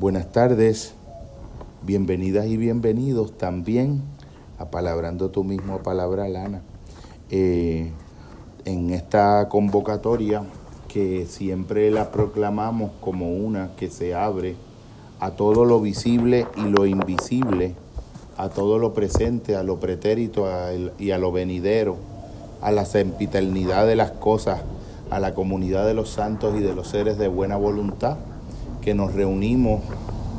Buenas tardes, bienvenidas y bienvenidos también a Palabrando tú mismo a Palabra Lana. Eh, en esta convocatoria que siempre la proclamamos como una que se abre a todo lo visible y lo invisible, a todo lo presente, a lo pretérito y a lo venidero, a la sempiternidad de las cosas, a la comunidad de los santos y de los seres de buena voluntad que nos reunimos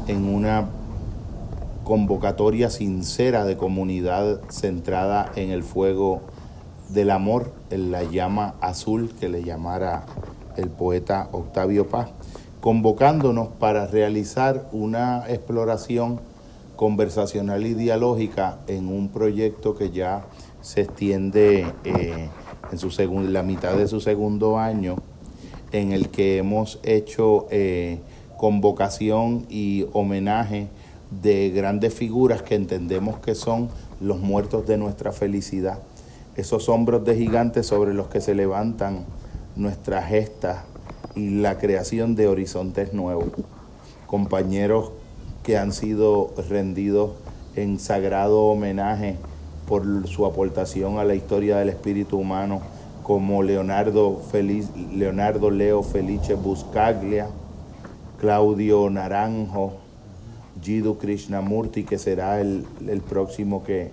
en una convocatoria sincera de comunidad centrada en el fuego del amor, en la llama azul que le llamara el poeta Octavio Paz, convocándonos para realizar una exploración conversacional y dialógica en un proyecto que ya se extiende eh, en su la mitad de su segundo año, en el que hemos hecho eh, convocación y homenaje de grandes figuras que entendemos que son los muertos de nuestra felicidad, esos hombros de gigantes sobre los que se levantan nuestras gestas y la creación de horizontes nuevos, compañeros que han sido rendidos en sagrado homenaje por su aportación a la historia del espíritu humano, como Leonardo, Leonardo Leo Felice Buscaglia, Claudio Naranjo, Jiddu Krishnamurti, que será el, próximo que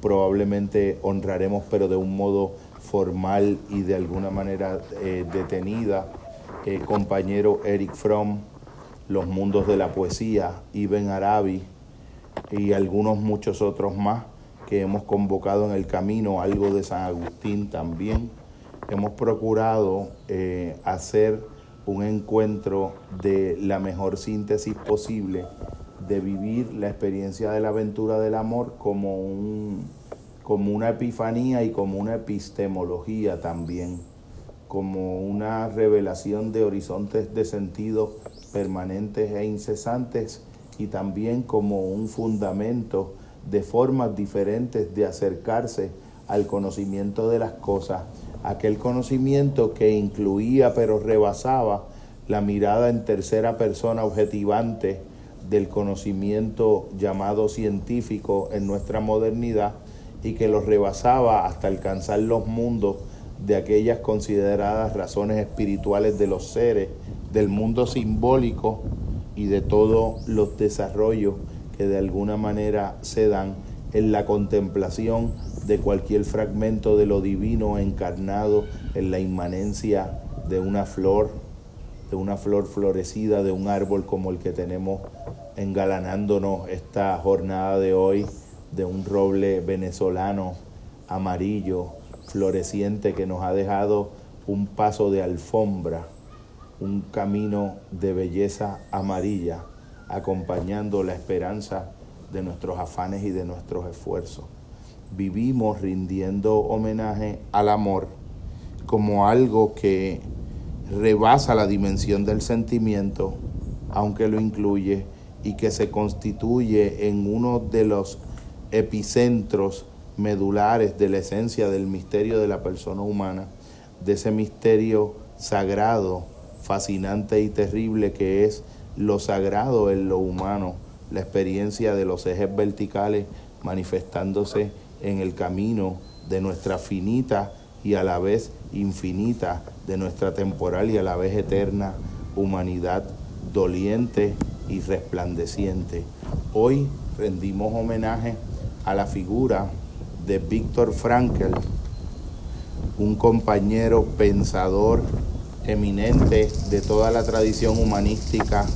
probablemente honraremos, pero de un modo formal y de alguna manera eh, detenida. Eh, compañero Eric Fromm, Los Mundos de la Poesía, Ibn Arabi y algunos muchos otros más que hemos convocado en el camino, algo de San Agustín también. Hemos procurado eh, hacer un encuentro de la mejor síntesis posible de vivir la experiencia de la aventura del amor como, un, como una epifanía y como una epistemología también, como una revelación de horizontes de sentido permanentes e incesantes y también como un fundamento de formas diferentes de acercarse al conocimiento de las cosas aquel conocimiento que incluía pero rebasaba la mirada en tercera persona objetivante del conocimiento llamado científico en nuestra modernidad y que lo rebasaba hasta alcanzar los mundos de aquellas consideradas razones espirituales de los seres, del mundo simbólico y de todos los desarrollos que de alguna manera se dan en la contemplación de cualquier fragmento de lo divino encarnado en la inmanencia de una flor, de una flor florecida, de un árbol como el que tenemos engalanándonos esta jornada de hoy, de un roble venezolano amarillo, floreciente, que nos ha dejado un paso de alfombra, un camino de belleza amarilla, acompañando la esperanza de nuestros afanes y de nuestros esfuerzos. Vivimos rindiendo homenaje al amor como algo que rebasa la dimensión del sentimiento, aunque lo incluye, y que se constituye en uno de los epicentros medulares de la esencia del misterio de la persona humana, de ese misterio sagrado, fascinante y terrible que es lo sagrado en lo humano, la experiencia de los ejes verticales manifestándose en el camino de nuestra finita y a la vez infinita, de nuestra temporal y a la vez eterna humanidad doliente y resplandeciente. Hoy rendimos homenaje a la figura de Víctor Frankl, un compañero pensador eminente de toda la tradición humanística,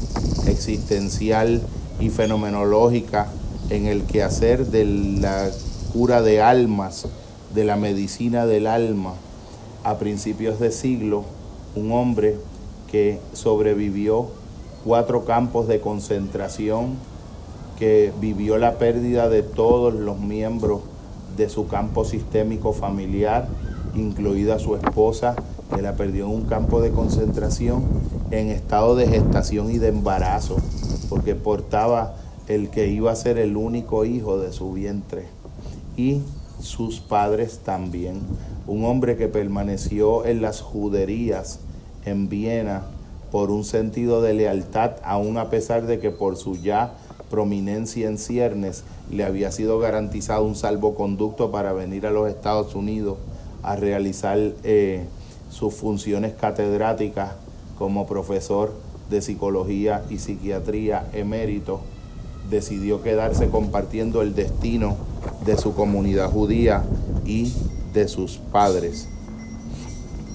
existencial y fenomenológica en el quehacer de la cura de almas, de la medicina del alma, a principios de siglo, un hombre que sobrevivió cuatro campos de concentración, que vivió la pérdida de todos los miembros de su campo sistémico familiar, incluida su esposa, que la perdió en un campo de concentración en estado de gestación y de embarazo, porque portaba el que iba a ser el único hijo de su vientre y sus padres también. Un hombre que permaneció en las juderías en Viena por un sentido de lealtad, aun a pesar de que por su ya prominencia en ciernes le había sido garantizado un salvoconducto para venir a los Estados Unidos a realizar eh, sus funciones catedráticas como profesor de psicología y psiquiatría emérito, decidió quedarse compartiendo el destino de su comunidad judía y de sus padres,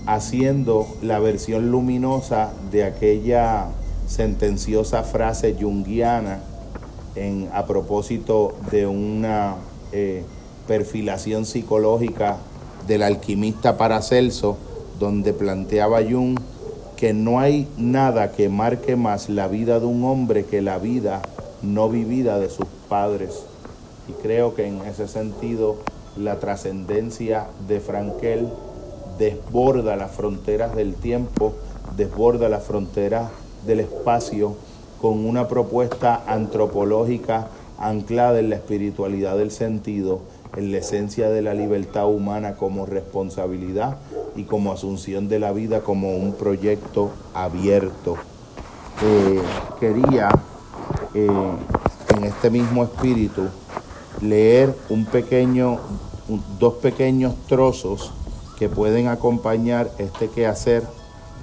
haciendo la versión luminosa de aquella sentenciosa frase junguiana a propósito de una eh, perfilación psicológica del alquimista Paracelso, donde planteaba Jung que no hay nada que marque más la vida de un hombre que la vida no vivida de sus padres. Y creo que en ese sentido la trascendencia de Frankel desborda las fronteras del tiempo, desborda las fronteras del espacio con una propuesta antropológica anclada en la espiritualidad del sentido, en la esencia de la libertad humana como responsabilidad y como asunción de la vida como un proyecto abierto. Eh, quería eh, en este mismo espíritu leer un pequeño, dos pequeños trozos que pueden acompañar este quehacer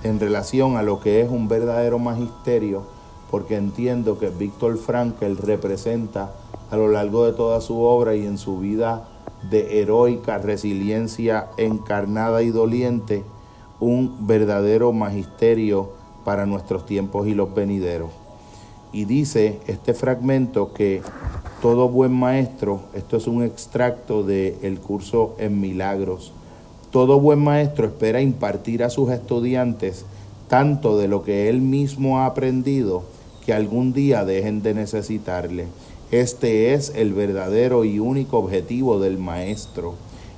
en relación a lo que es un verdadero magisterio, porque entiendo que Víctor Frankl representa a lo largo de toda su obra y en su vida de heroica resiliencia encarnada y doliente, un verdadero magisterio para nuestros tiempos y los venideros. Y dice este fragmento que todo buen maestro, esto es un extracto del curso en milagros, todo buen maestro espera impartir a sus estudiantes tanto de lo que él mismo ha aprendido que algún día dejen de necesitarle. Este es el verdadero y único objetivo del maestro.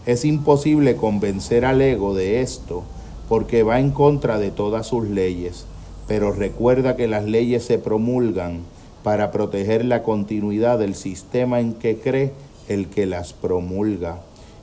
Es imposible convencer al ego de esto porque va en contra de todas sus leyes pero recuerda que las leyes se promulgan para proteger la continuidad del sistema en que cree el que las promulga.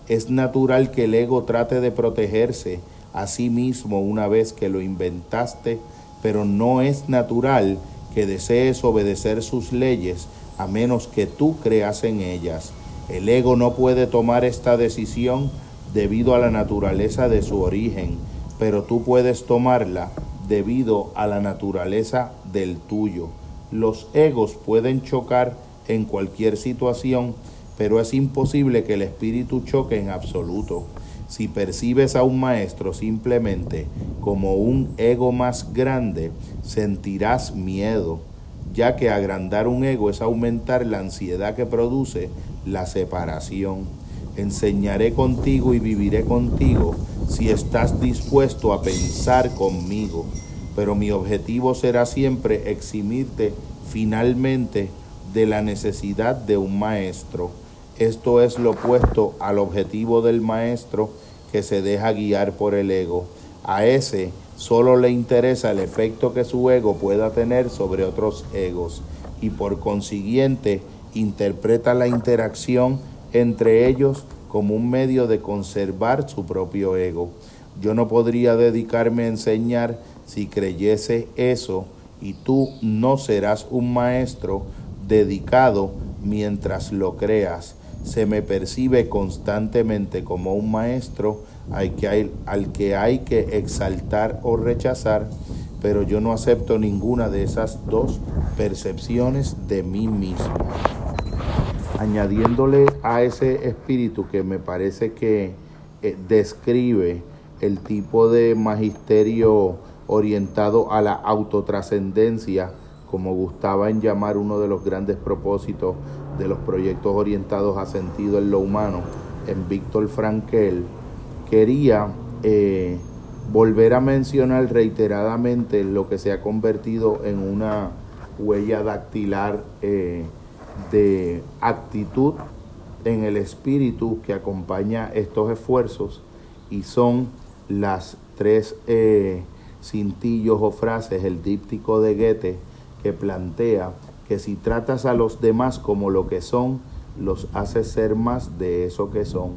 Es natural que el ego trate de protegerse a sí mismo una vez que lo inventaste, pero no es natural que desees obedecer sus leyes a menos que tú creas en ellas. El ego no puede tomar esta decisión debido a la naturaleza de su origen, pero tú puedes tomarla debido a la naturaleza del tuyo. Los egos pueden chocar en cualquier situación, pero es imposible que el espíritu choque en absoluto. Si percibes a un maestro simplemente como un ego más grande, sentirás miedo, ya que agrandar un ego es aumentar la ansiedad que produce la separación. Enseñaré contigo y viviré contigo si estás dispuesto a pensar conmigo, pero mi objetivo será siempre eximirte finalmente de la necesidad de un maestro. Esto es lo opuesto al objetivo del maestro que se deja guiar por el ego. A ese solo le interesa el efecto que su ego pueda tener sobre otros egos y por consiguiente interpreta la interacción entre ellos como un medio de conservar su propio ego. Yo no podría dedicarme a enseñar si creyese eso y tú no serás un maestro dedicado mientras lo creas. Se me percibe constantemente como un maestro al que hay, al que, hay que exaltar o rechazar, pero yo no acepto ninguna de esas dos percepciones de mí mismo. Añadiéndole a ese espíritu que me parece que eh, describe el tipo de magisterio orientado a la autotrascendencia, como gustaba en llamar uno de los grandes propósitos de los proyectos orientados a sentido en lo humano, en Víctor Frankel, quería eh, volver a mencionar reiteradamente lo que se ha convertido en una huella dactilar eh, de actitud en el espíritu que acompaña estos esfuerzos y son las tres eh, cintillos o frases, el díptico de Goethe, que plantea que si tratas a los demás como lo que son, los haces ser más de eso que son,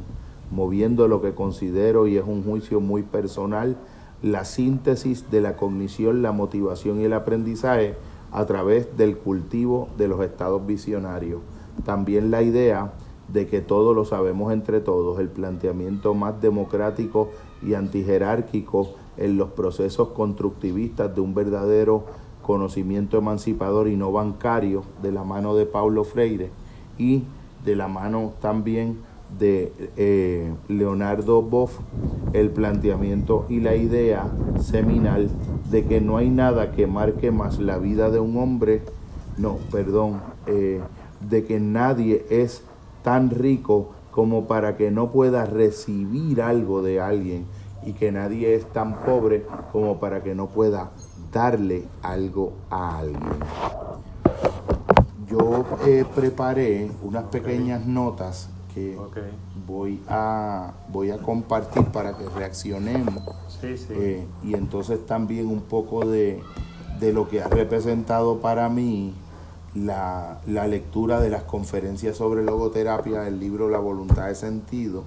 moviendo lo que considero y es un juicio muy personal la síntesis de la cognición, la motivación y el aprendizaje a través del cultivo de los estados visionarios. También la idea de que todo lo sabemos entre todos, el planteamiento más democrático y antijerárquico en los procesos constructivistas de un verdadero conocimiento emancipador y no bancario de la mano de Paulo Freire y de la mano también de eh, Leonardo Boff el planteamiento y la idea seminal de que no hay nada que marque más la vida de un hombre, no, perdón, eh, de que nadie es tan rico como para que no pueda recibir algo de alguien y que nadie es tan pobre como para que no pueda darle algo a alguien. Yo eh, preparé unas pequeñas notas que voy, a, voy a compartir para que reaccionemos. Eh, y entonces también un poco de, lo que ha representado para mí la, lectura de las conferencias sobre logoterapia del libro La voluntad de sentido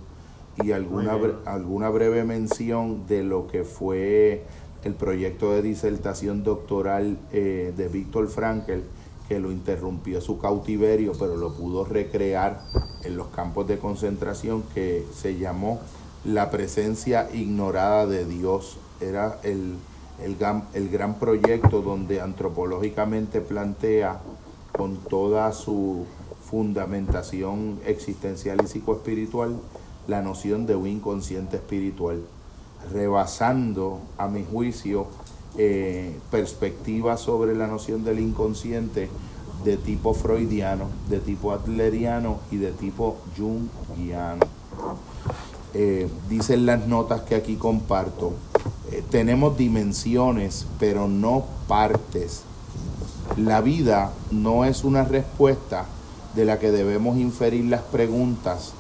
y alguna, alguna breve mención de lo que fue el proyecto de disertación doctoral eh, de Víctor Frankel que lo interrumpió su cautiverio, pero lo pudo recrear en los campos de concentración, que se llamó La presencia ignorada de Dios. Era el, el, el gran proyecto donde antropológicamente plantea con toda su fundamentación existencial y psicoespiritual la noción de un inconsciente espiritual, rebasando, a mi juicio, eh, perspectivas sobre la noción del inconsciente de tipo freudiano, de tipo adleriano y de tipo jungiano. Eh, dicen las notas que aquí comparto, eh, tenemos dimensiones, pero no partes. La vida no es una respuesta de la que debemos inferir las preguntas.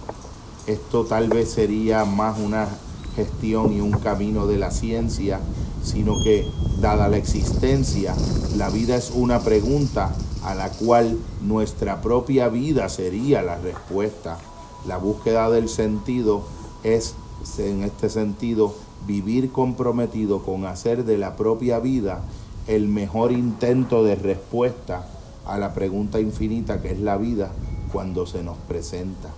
Esto tal vez sería más una gestión y un camino de la ciencia, sino que, dada la existencia, la vida es una pregunta a la cual nuestra propia vida sería la respuesta. La búsqueda del sentido es, en este sentido, vivir comprometido con hacer de la propia vida el mejor intento de respuesta a la pregunta infinita que es la vida cuando se nos presenta.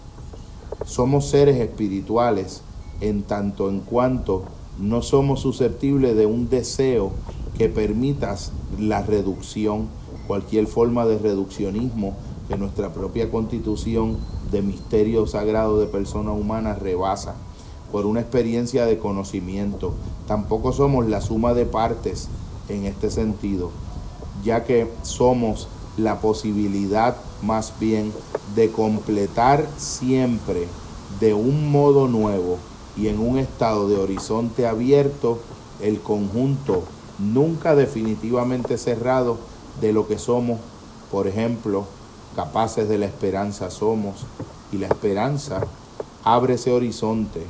Somos seres espirituales en tanto en cuanto no somos susceptibles de un deseo que permitas la reducción, cualquier forma de reduccionismo que nuestra propia constitución de misterio sagrado de persona humana rebasa por una experiencia de conocimiento. Tampoco somos la suma de partes en este sentido, ya que somos la posibilidad más bien de completar siempre de un modo nuevo y en un estado de horizonte abierto el conjunto nunca definitivamente cerrado de lo que somos, por ejemplo, capaces de la esperanza somos, y la esperanza abre ese horizonte.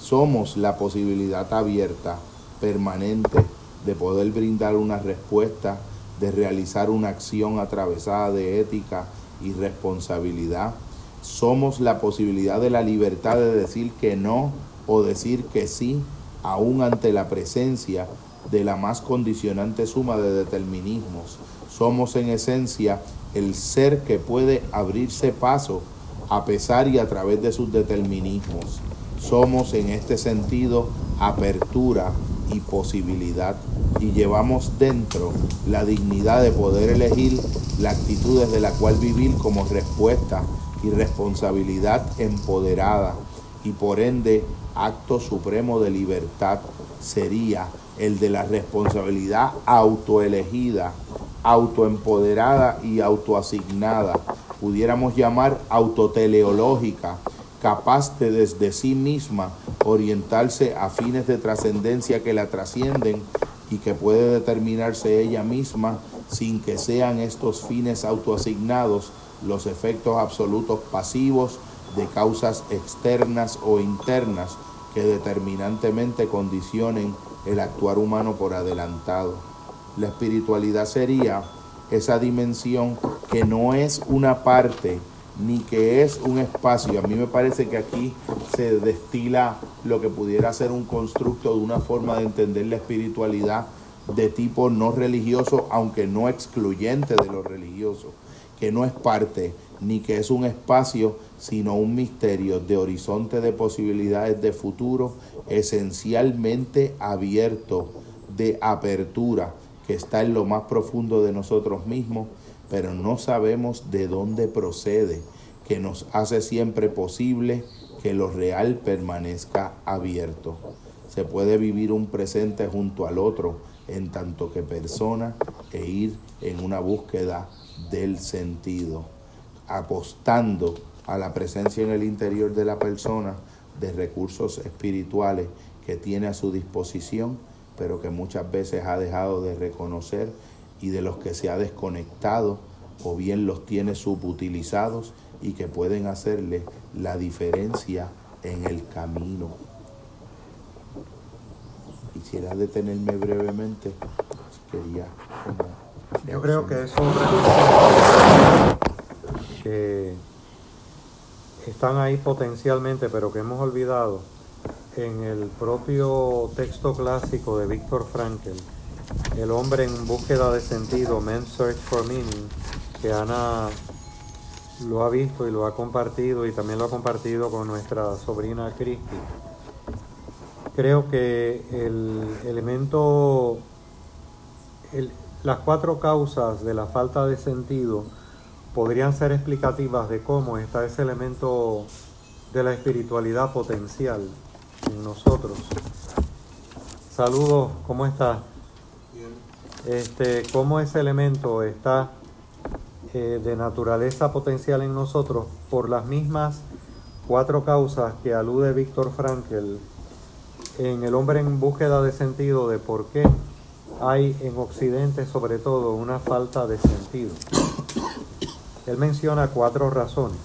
Somos la posibilidad abierta, permanente, de poder brindar una respuesta, de realizar una acción atravesada de ética y responsabilidad. Somos la posibilidad de la libertad de decir que no o decir que sí aún ante la presencia de la más condicionante suma de determinismos. Somos en esencia el ser que puede abrirse paso a pesar y a través de sus determinismos. Somos en este sentido apertura y posibilidad y llevamos dentro la dignidad de poder elegir la actitud desde la cual vivir como respuesta y responsabilidad empoderada y por ende acto supremo de libertad sería el de la responsabilidad autoelegida, autoempoderada y autoasignada, pudiéramos llamar autoteleológica, capaz de desde sí misma orientarse a fines de trascendencia que la trascienden y que puede determinarse ella misma sin que sean estos fines autoasignados los efectos absolutos pasivos de causas externas o internas que determinantemente condicionen el actuar humano por adelantado. La espiritualidad sería esa dimensión que no es una parte ni que es un espacio. A mí me parece que aquí se destila lo que pudiera ser un constructo de una forma de entender la espiritualidad de tipo no religioso, aunque no excluyente de lo religioso, que no es parte ni que es un espacio, sino un misterio de horizonte de posibilidades de futuro esencialmente abierto, de apertura, que está en lo más profundo de nosotros mismos, pero no sabemos de dónde procede, que nos hace siempre posible que lo real permanezca abierto. Se puede vivir un presente junto al otro en tanto que persona e ir en una búsqueda del sentido, apostando a la presencia en el interior de la persona de recursos espirituales que tiene a su disposición, pero que muchas veces ha dejado de reconocer y de los que se ha desconectado o bien los tiene subutilizados y que pueden hacerle la diferencia en el camino. Quisiera detenerme brevemente, quería Yo creo que eso que están ahí potencialmente, pero que hemos olvidado en el propio texto clásico de Víctor Frankl, El hombre en búsqueda de sentido, Men's Search for Meaning, que Ana lo ha visto y lo ha compartido y también lo ha compartido con nuestra sobrina Cristi. Creo que el elemento, las cuatro causas de la falta de sentido podrían ser explicativas de cómo está ese elemento de la espiritualidad potencial en nosotros. Saludos, ¿cómo está? Este, cómo ese elemento está eh, de naturaleza potencial en nosotros por las mismas cuatro causas que alude Víctor Frankl en El hombre en búsqueda de sentido de por qué hay en Occidente sobre todo una falta de sentido. Él menciona cuatro razones.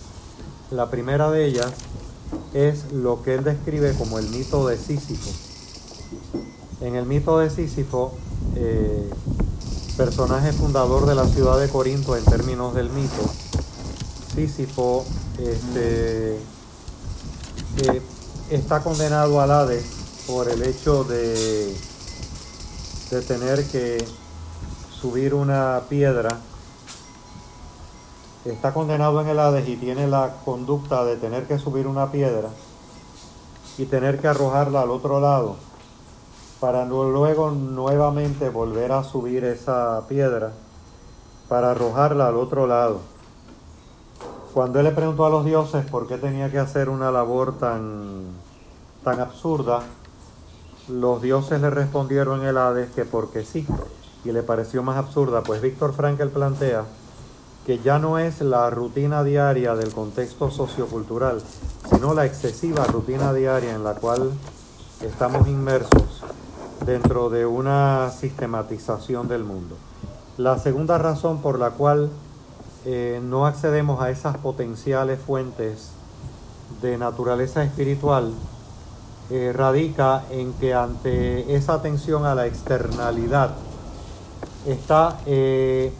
La primera de ellas es lo que él describe como el mito de Sísifo. En el mito de Sísifo, eh, personaje fundador de la ciudad de Corinto en términos del mito, Sísifo este, eh, está condenado al Hades por el hecho de, de tener que subir una piedra está condenado en el Hades y tiene la conducta de tener que subir una piedra y tener que arrojarla al otro lado para luego nuevamente volver a subir esa piedra para arrojarla al otro lado. Cuando él le preguntó a los dioses por qué tenía que hacer una labor tan, tan absurda, los dioses le respondieron en el Hades que porque sí, y le pareció más absurda, pues Víctor Frankel plantea que ya no es la rutina diaria del contexto sociocultural, sino la excesiva rutina diaria en la cual estamos inmersos dentro de una sistematización del mundo. La segunda razón por la cual eh, no accedemos a esas potenciales fuentes de naturaleza espiritual eh, radica en que ante esa atención a la externalidad está eh,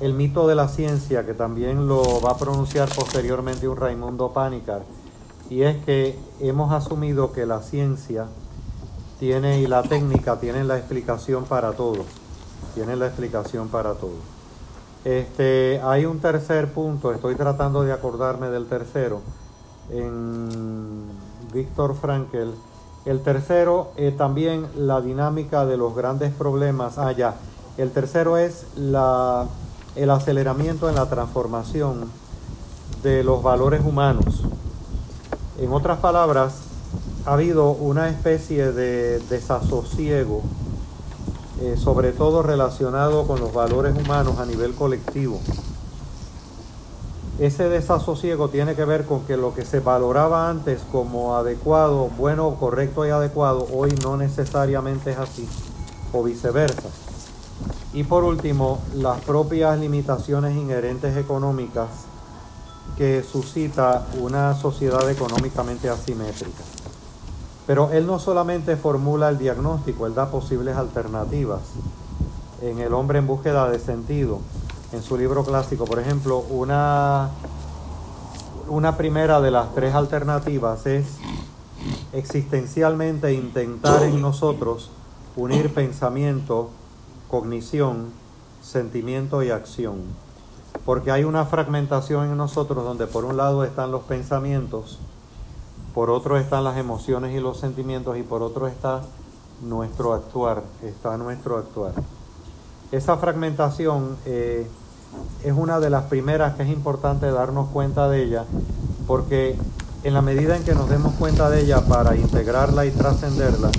el mito de la ciencia, que también lo va a pronunciar posteriormente un Raimundo Panicar, y es que hemos asumido que la ciencia tiene y la técnica tienen la explicación para todo, tienen la explicación para todo. Este, hay un tercer punto, estoy tratando de acordarme del tercero, en Víctor Frankel. El tercero, es también la dinámica de los grandes problemas. Ah, ya. El tercero es la el aceleramiento en la transformación de los valores humanos. En otras palabras, ha habido una especie de desasosiego, eh, sobre todo relacionado con los valores humanos a nivel colectivo. Ese desasosiego tiene que ver con que lo que se valoraba antes como adecuado, bueno, correcto y adecuado, hoy no necesariamente es así, o viceversa. Y por último, las propias limitaciones inherentes económicas que suscita una sociedad económicamente asimétrica. Pero él no solamente formula el diagnóstico, él da posibles alternativas. En El hombre en búsqueda de sentido, en su libro clásico, por ejemplo, una, una primera de las tres alternativas es existencialmente intentar en nosotros unir pensamiento, cognición, sentimiento y acción. Porque hay una fragmentación en nosotros donde por un lado están los pensamientos, por otro están las emociones y los sentimientos y por otro está nuestro actuar, está nuestro actuar. Esa fragmentación eh, es una de las primeras que es importante darnos cuenta de ella, porque en la medida en que nos demos cuenta de ella para integrarla y trascenderla,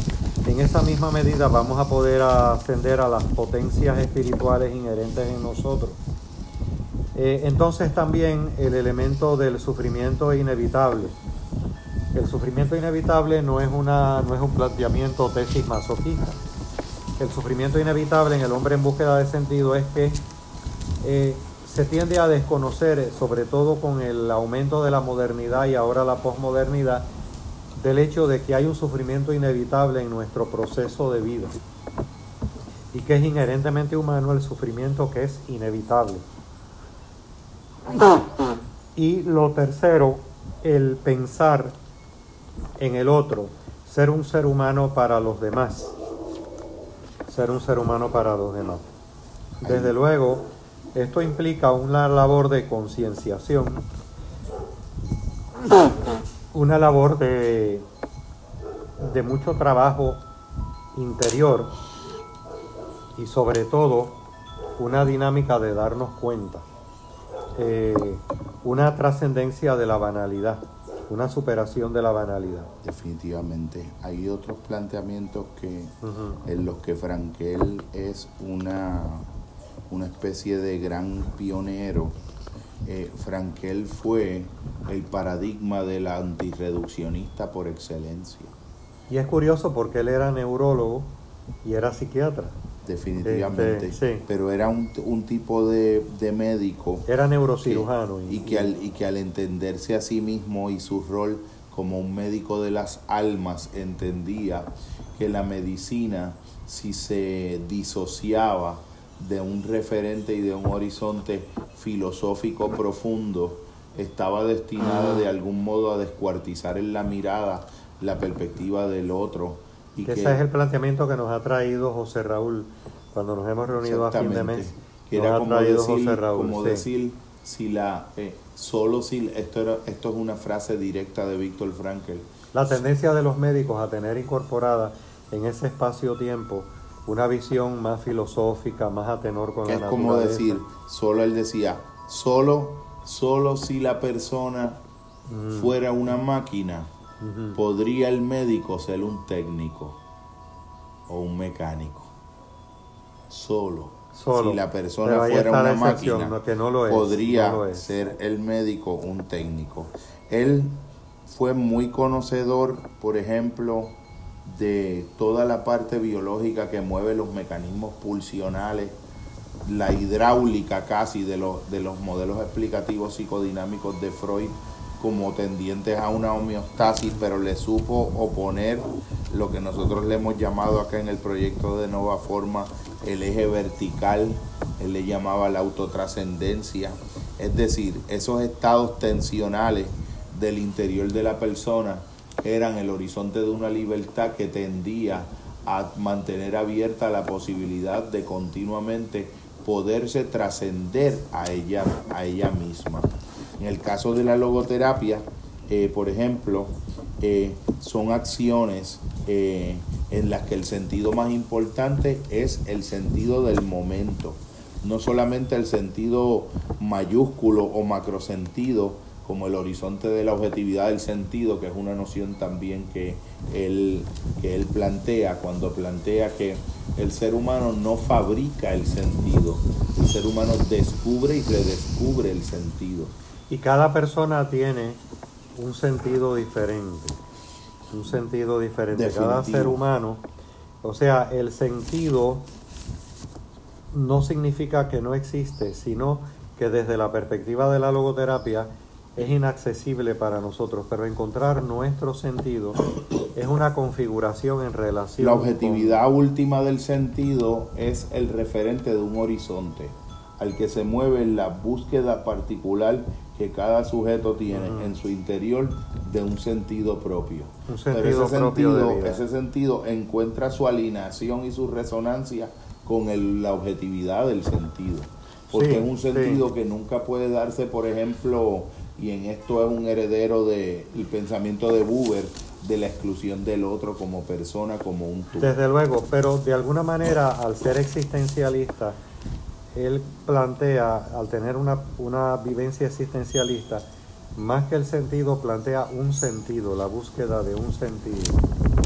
en esa misma medida vamos a poder ascender a las potencias espirituales inherentes en nosotros. Eh, entonces también el elemento del sufrimiento inevitable. El sufrimiento inevitable no es, una, no es un planteamiento tesis masoquista. El sufrimiento inevitable en el hombre en búsqueda de sentido es que eh, se tiende a desconocer, sobre todo con el aumento de la modernidad y ahora la posmodernidad, del hecho de que hay un sufrimiento inevitable en nuestro proceso de vida y que es inherentemente humano el sufrimiento que es inevitable. Y lo tercero, el pensar en el otro, ser un ser humano para los demás, ser un ser humano para los demás. Desde luego, esto implica una labor de concienciación, una labor de, de mucho trabajo interior y sobre todo una dinámica de darnos cuenta, eh, una trascendencia de la banalidad una superación de la banalidad. Definitivamente. Hay otros planteamientos que en los que Frankel es una, una especie de gran pionero. Eh, Frankel fue el paradigma del antirreduccionista por excelencia. Y es curioso porque él era neurólogo y era psiquiatra definitivamente. Este, Pero era un, un tipo de, de, médico. Era neurocirujano. y, que al, y que al entenderse a sí mismo y su rol como un médico de las almas, entendía que la medicina, si se disociaba de un referente y de un horizonte filosófico profundo, estaba destinada de algún modo a descuartizar en la mirada la perspectiva del otro ese es el planteamiento que nos ha traído José Raúl cuando nos hemos reunido a fin de mes. Que era como decir, José Raúl, como decir si la eh, solo si esto era, esto es una frase directa de Víctor Frankl. La tendencia de los médicos a tener incorporada en ese espacio-tiempo una visión más filosófica, más a tenor con la es como decir, solo él decía, solo solo si la persona mm. fuera una máquina ¿Podría el médico ser un técnico o un mecánico? Solo. Si la persona fuera una máquina, podría ser el médico un técnico. Él fue muy conocedor, por ejemplo, de toda la parte biológica que mueve los mecanismos pulsionales, la hidráulica casi de los, de los modelos explicativos psicodinámicos de Freud como tendientes a una homeostasis, pero le supo oponer lo que nosotros le hemos llamado acá en el proyecto de Nova Forma el eje vertical, él le llamaba la autotrascendencia, es decir, esos estados tensionales del interior de la persona eran el horizonte de una libertad que tendía a mantener abierta la posibilidad de continuamente poderse trascender a ella, a ella misma. En el caso de la logoterapia, eh, por ejemplo, eh, son acciones eh, en las que el sentido más importante es el sentido del momento, no solamente el sentido mayúsculo o macrosentido, como el horizonte de la objetividad del sentido, que es una noción también que él, que él plantea cuando plantea que el ser humano no fabrica el sentido, el ser humano descubre y redescubre el sentido. Y cada persona tiene un sentido diferente, un sentido diferente. Cada ser humano, o sea, el sentido no significa que no existe, sino que desde la perspectiva de la logoterapia es inaccesible para nosotros, pero encontrar nuestro sentido es una configuración en relación. La objetividad última del sentido es el referente de un horizonte al que se mueve la búsqueda particular que cada sujeto tiene en su interior de un sentido propio. Un sentido ese, propio sentido, ese sentido encuentra su alineación y su resonancia con el- la objetividad del sentido. Porque Sí, es un sí. sentido que nunca puede darse, por ejemplo, y en esto es un heredero del pensamiento de Buber, de la exclusión del otro como persona, como un tú. Desde luego, pero de alguna manera, al ser existencialista, él plantea, al tener una, una vivencia existencialista, más que el sentido, plantea un sentido, la búsqueda de un sentido.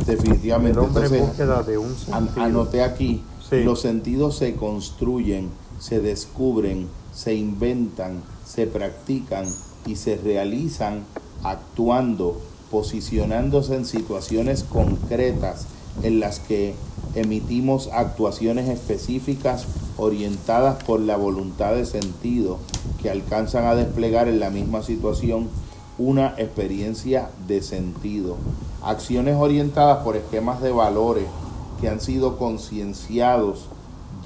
Definitivamente. El hombre en Entonces, búsqueda de un sentido. anoté aquí, Sí. los sentidos se construyen, se descubren, se inventan, se practican y se realizan actuando, posicionándose en situaciones concretas en las que emitimos actuaciones específicas orientadas por la voluntad de sentido que alcanzan a desplegar en la misma situación una experiencia de sentido. Acciones orientadas por esquemas de valores que han sido concienciados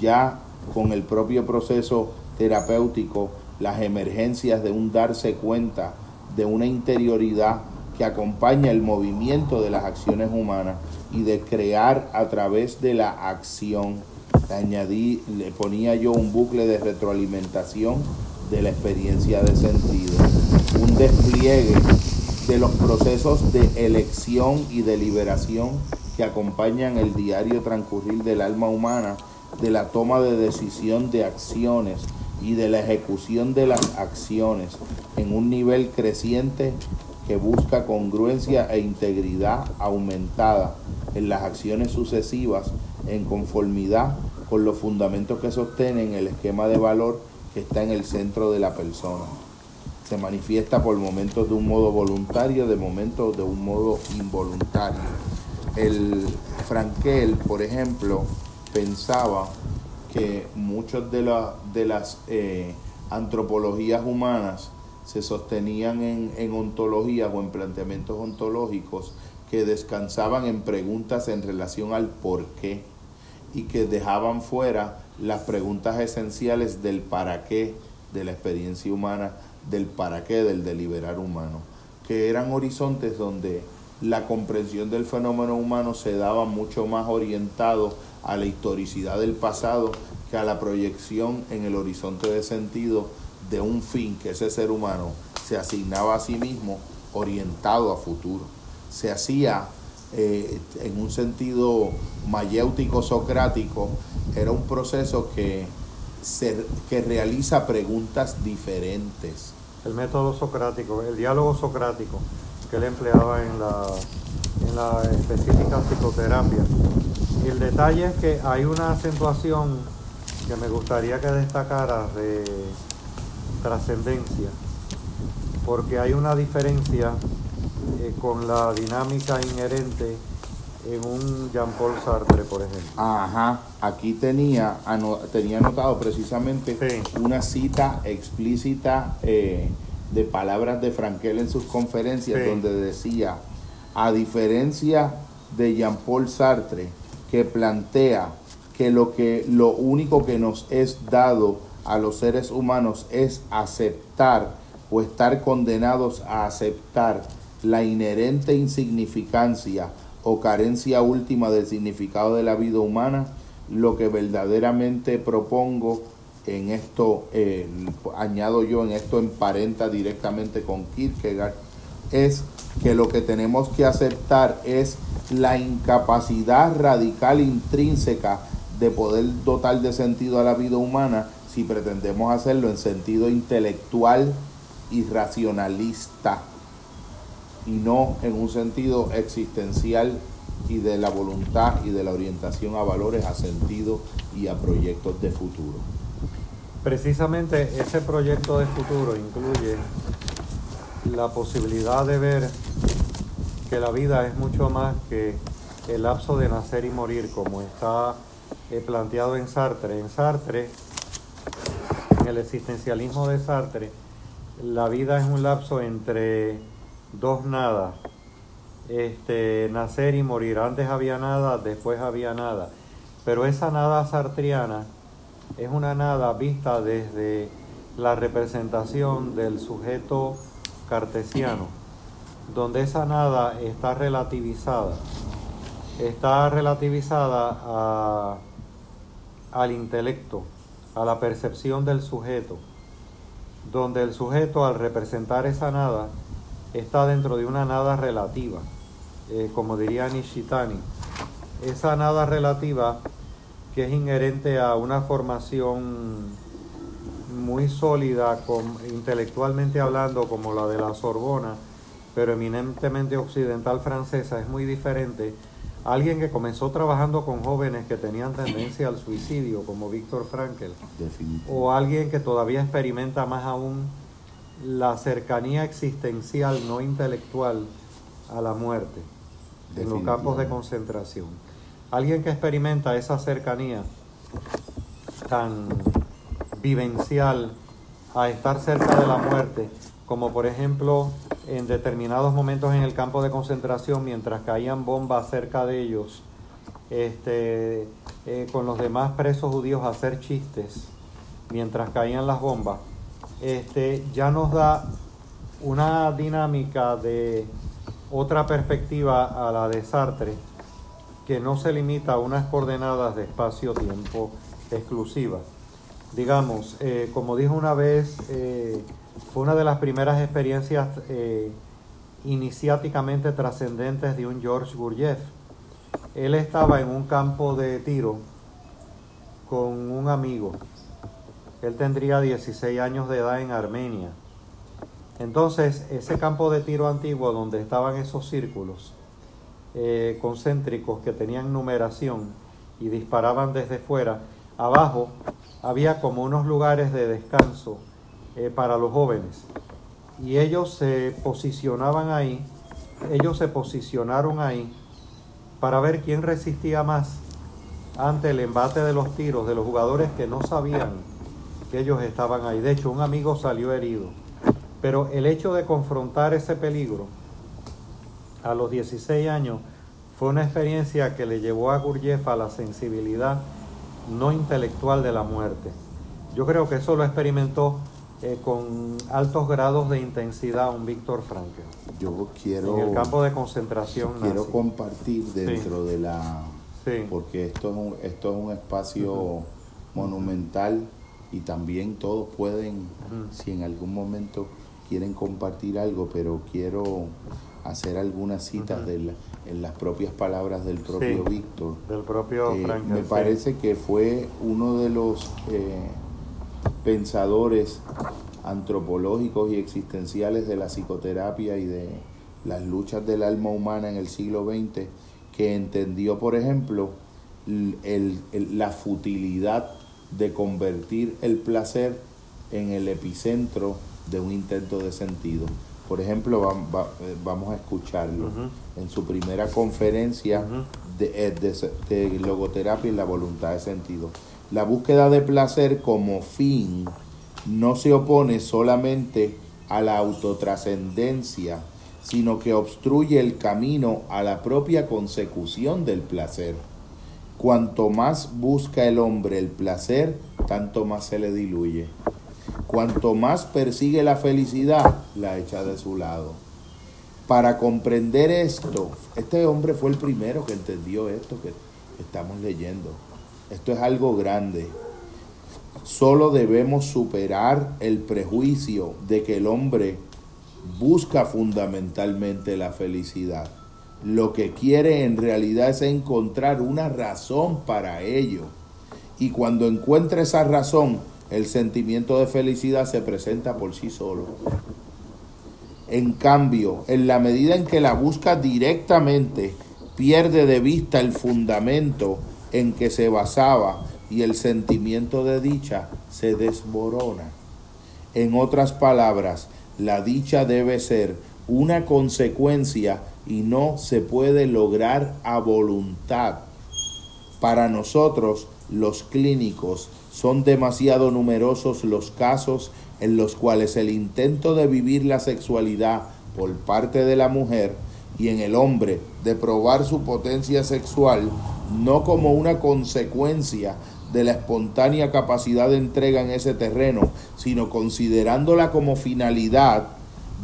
ya con el propio proceso terapéutico, las emergencias de un darse cuenta de una interioridad que acompaña el movimiento de las acciones humanas y de crear a través de la acción. Le añadí, le ponía yo un bucle de retroalimentación de la experiencia de sentido, un despliegue de los procesos de elección y deliberación que acompañan el diario transcurrir del alma humana, de la toma de decisión de acciones y de la ejecución de las acciones en un nivel creciente que busca congruencia e integridad aumentada en las acciones sucesivas en conformidad con los fundamentos que sostienen el esquema de valor que está en el centro de la persona. Se manifiesta por momentos de un modo voluntario, de momentos de un modo involuntario. El Frankel, por ejemplo, pensaba que muchas de, la- de las eh, antropologías humanas se sostenían en, en ontologías o en planteamientos ontológicos que descansaban en preguntas en relación al por qué y que dejaban fuera las preguntas esenciales del para qué de la experiencia humana, del para qué del deliberar humano, que eran horizontes donde la comprensión del fenómeno humano se daba mucho más orientado a la historicidad del pasado que a la proyección en el horizonte de sentido de un fin que ese ser humano se asignaba a sí mismo orientado a futuro. Se hacía eh, en un sentido mayéutico socrático, era un proceso que, se, que realiza preguntas diferentes. El método socrático, el diálogo socrático que él empleaba en la, en la específica psicoterapia. Y el detalle es que hay una acentuación que me gustaría que destacara de trascendencia, porque hay una diferencia eh, con la dinámica inherente en un Jean-Paul Sartre, por ejemplo. Ajá, aquí tenía, ano- tenía anotado precisamente Sí. una cita explícita eh, de palabras de Frankel en sus conferencias, Sí. donde decía, a diferencia de Jean-Paul Sartre, que plantea que lo, que lo único que nos es dado a los seres humanos es aceptar o estar condenados a aceptar la inherente insignificancia o carencia última del significado de la vida humana, lo que verdaderamente propongo en esto, eh, añado yo en esto, emparenta directamente con Kierkegaard, es que lo que tenemos que aceptar es la incapacidad radical intrínseca de poder dotar de sentido a la vida humana si pretendemos hacerlo en sentido intelectual y racionalista y no en un sentido existencial y de la voluntad y de la orientación a valores, a sentido y a proyectos de futuro. Precisamente ese proyecto de futuro incluye la posibilidad de ver que la vida es mucho más que el lapso de nacer y morir, como está eh, planteado en Sartre. En Sartre, en el existencialismo de Sartre, la vida es un lapso entre dos nadas. Este, nacer y morir. Antes había nada, después había nada. Pero esa nada sartriana es una nada vista desde la representación del sujeto cartesiano, donde esa nada está relativizada. Está relativizada al intelecto, a la percepción del sujeto, donde el sujeto al representar esa nada está dentro de una nada relativa, eh, como diría Nishitani. Esa nada relativa que es inherente a una formación muy sólida, intelectualmente hablando, como la de la Sorbona, pero eminentemente occidental francesa, es muy diferente. Alguien que comenzó trabajando con jóvenes que tenían tendencia al suicidio, como Víctor Frankel, o alguien que todavía experimenta más aún la cercanía existencial, no intelectual, a la muerte, en los campos de concentración. Alguien que experimenta esa cercanía tan vivencial a estar cerca de la muerte, como por ejemplo en determinados momentos en el campo de concentración, mientras caían bombas cerca de ellos, este, eh, con los demás presos judíos hacer chistes mientras caían las bombas, este, ya nos da una dinámica de otra perspectiva a la de Sartre, que no se limita a unas coordenadas de espacio-tiempo exclusivas digamos, eh, como dijo una vez, eh, fue una de las primeras experiencias eh, iniciáticamente trascendentes de un George Gurdjieff. Él estaba en un campo de tiro con un amigo. Él tendría 16 años de edad en Armenia. Entonces, ese campo de tiro antiguo donde estaban esos círculos concéntricos que tenían numeración y disparaban desde fuera, abajo había como unos lugares de descanso eh, para los jóvenes. Y ellos se posicionaban ahí, ellos se posicionaron ahí para ver quién resistía más ante el embate de los tiros de los jugadores que no sabían que ellos estaban ahí. De hecho, un amigo salió herido. Pero el hecho de confrontar ese peligro a los 16 años fue una experiencia que le llevó a Gurdjieff a la sensibilidad no intelectual de la muerte. Yo creo que eso lo experimentó eh, con altos grados de intensidad un Víctor Frankl. Yo quiero... En el campo de concentración. Quiero compartir dentro de la... Porque esto es un, esto es un espacio monumental y también todos pueden, si en algún momento quieren compartir algo, pero quiero hacer algunas citas de en las propias palabras del propio Víctor. Del propio eh, Me parece que fue uno de los eh, pensadores antropológicos y existenciales de la psicoterapia y de las luchas del alma humana en el siglo XX, que entendió, por ejemplo, la futilidad de convertir el placer en el epicentro de un intento de sentido. Por ejemplo, eh, vamos a escucharlo en su primera conferencia eh, de, logoterapia y la voluntad de sentido. La búsqueda de placer como fin no se opone solamente a la autotrascendencia, sino que obstruye el camino a la propia consecución del placer. Cuanto más busca el hombre el placer, tanto más se le diluye. Cuanto más persigue la felicidad, la echa de su lado. Para comprender esto, este hombre fue el primero que entendió esto que estamos leyendo. Esto es algo grande. Solo debemos superar el prejuicio de que el hombre busca fundamentalmente la felicidad. Lo que quiere en realidad es encontrar una razón para ello. Y cuando encuentra esa razón, el sentimiento de felicidad se presenta por sí solo. En cambio, en la medida en que la busca directamente, pierde de vista el fundamento en que se basaba y el sentimiento de dicha se desmorona. En otras palabras, la dicha debe ser una consecuencia y no se puede lograr a voluntad. Para nosotros, los clínicos, son demasiado numerosos los casos en los cuales el intento de vivir la sexualidad por parte de la mujer y en el hombre de probar su potencia sexual no como una consecuencia de la espontánea capacidad de entrega en ese terreno, sino considerándola como finalidad,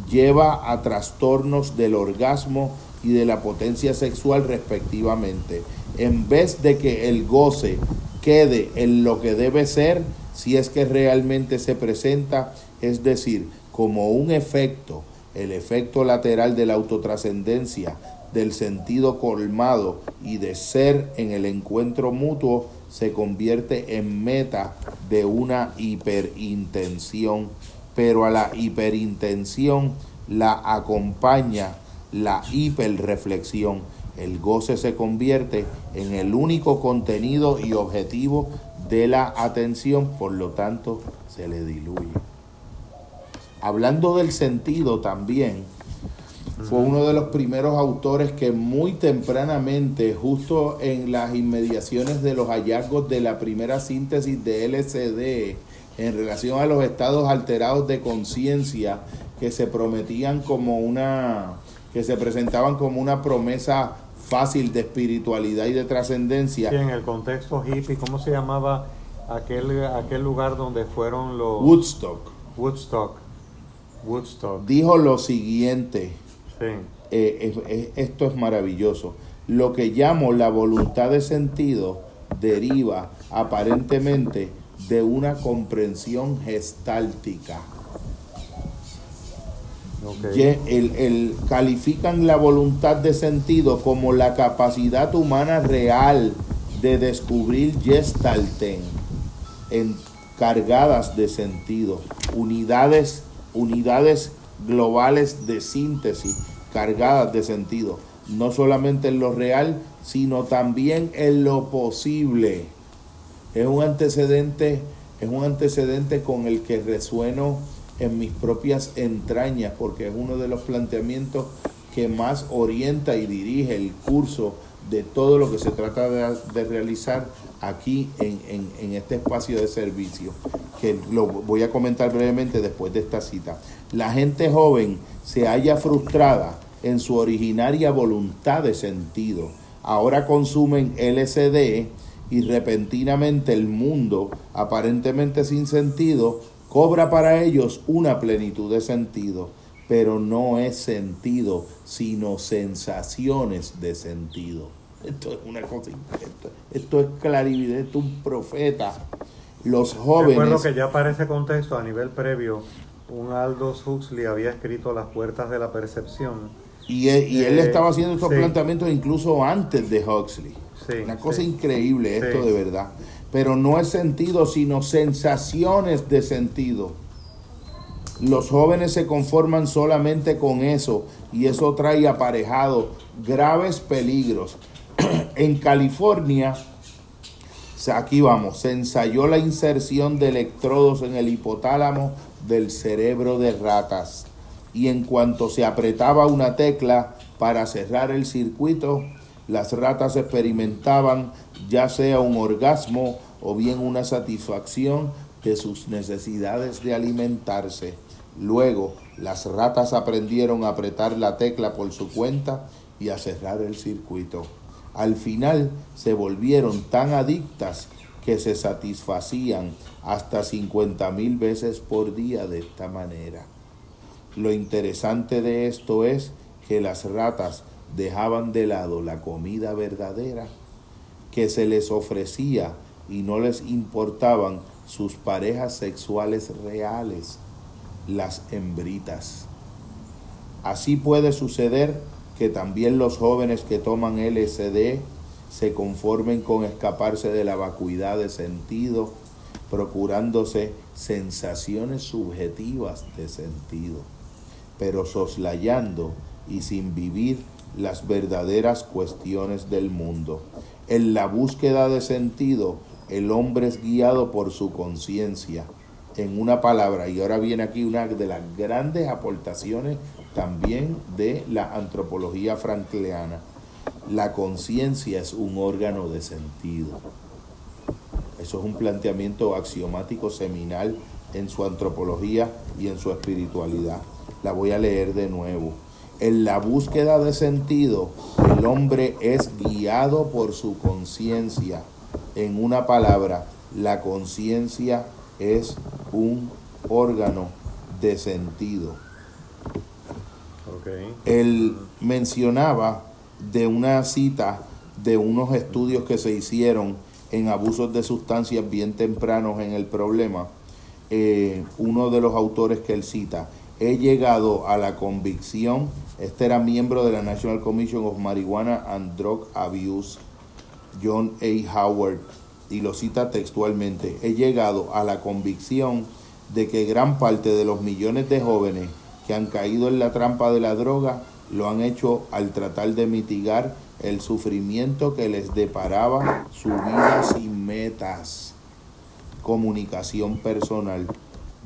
lleva a trastornos del orgasmo y de la potencia sexual respectivamente. En vez de que el goce quede en lo que debe ser, si es que realmente se presenta, es decir, como un efecto, el efecto lateral de la autotrascendencia, del sentido colmado y de ser en el encuentro mutuo, se convierte en meta de una hiperintención, pero a la hiperintención la acompaña la hiperreflexión. El goce se convierte en el único contenido y objetivo de la atención, por lo tanto se le diluye. Hablando del sentido también, fue uno de los primeros autores que muy tempranamente, justo en las inmediaciones de los hallazgos de la primera síntesis de LCD, en relación a los estados alterados de conciencia que se prometían como una, que se presentaban como una promesa fácil de espiritualidad y de trascendencia. en el contexto hippie, ¿cómo se llamaba aquel, aquel lugar donde fueron los... Woodstock. Woodstock. Woodstock. Dijo lo siguiente. Eh, esto es maravilloso. Lo que llamo la voluntad de sentido deriva aparentemente de una comprensión gestáltica. El, califican la voluntad de sentido como la capacidad humana real de descubrir gestalten encargadas de sentido, unidades, unidades globales de síntesis cargadas de sentido, no solamente en lo real, sino también en lo posible. Es un antecedente, es un antecedente con el que resueno en mis propias entrañas, porque es uno de los planteamientos que más orienta y dirige el curso de todo lo que se trata de, realizar aquí en, en, este espacio de servicio, que lo voy a comentar brevemente después de esta cita. La gente joven se halla frustrada en su originaria voluntad de sentido. Ahora consumen LSD y repentinamente el mundo, aparentemente sin sentido, cobra para ellos una plenitud de sentido, pero no es sentido, sino sensaciones de sentido. Esto es una cosa, esto, esto es clarividente, un profeta. Los jóvenes... Recuerdo que ya para ese contexto, a nivel previo, un Aldous Huxley había escrito Las puertas de la percepción. Y él, y él eh, estaba haciendo estos planteamientos incluso antes de Huxley. una cosa increíble esto de verdad pero no es sentido, sino sensaciones de sentido. Los jóvenes se conforman solamente con eso y eso trae aparejado graves peligros. en California, aquí vamos, se ensayó la inserción de electrodos en el hipotálamo del cerebro de ratas y en cuanto se apretaba una tecla para cerrar el circuito, las ratas experimentaban ya sea un orgasmo o bien una satisfacción de sus necesidades de alimentarse. Luego, las ratas aprendieron a apretar la tecla por su cuenta y a cerrar el circuito. Al final se volvieron tan adictas que se satisfacían hasta 50 mil veces por día de esta manera. Lo interesante de esto es que las ratas dejaban de lado la comida verdadera que se les ofrecía y no les importaban sus parejas sexuales reales, las hembritas. Así puede suceder que también los jóvenes que toman LSD se conformen con escaparse de la vacuidad de sentido, procurándose sensaciones subjetivas de sentido, pero soslayando y sin vivir las verdaderas cuestiones del mundo. En la búsqueda de sentido, el hombre es guiado por su conciencia. En una palabra, y ahora viene aquí una de las grandes aportaciones también de la antropología frankliana. La conciencia es un órgano de sentido. Eso es un planteamiento axiomático seminal en su antropología y en su espiritualidad. La voy a leer de nuevo en la búsqueda de sentido, el hombre es guiado por su conciencia. En una palabra, la conciencia es un órgano de sentido. Él mencionaba de una cita de unos estudios que se hicieron en abusos de sustancias bien tempranos en el problema. Eh, uno de los autores que él cita, he llegado a la convicción, este era miembro de la National Commission of Marijuana and Drug Abuse, John A. Howard, y lo cita textualmente, he llegado a la convicción de que gran parte de los millones de jóvenes que han caído en la trampa de la droga lo han hecho al tratar de mitigar el sufrimiento que les deparaba su vida sin metas. Comunicación personal.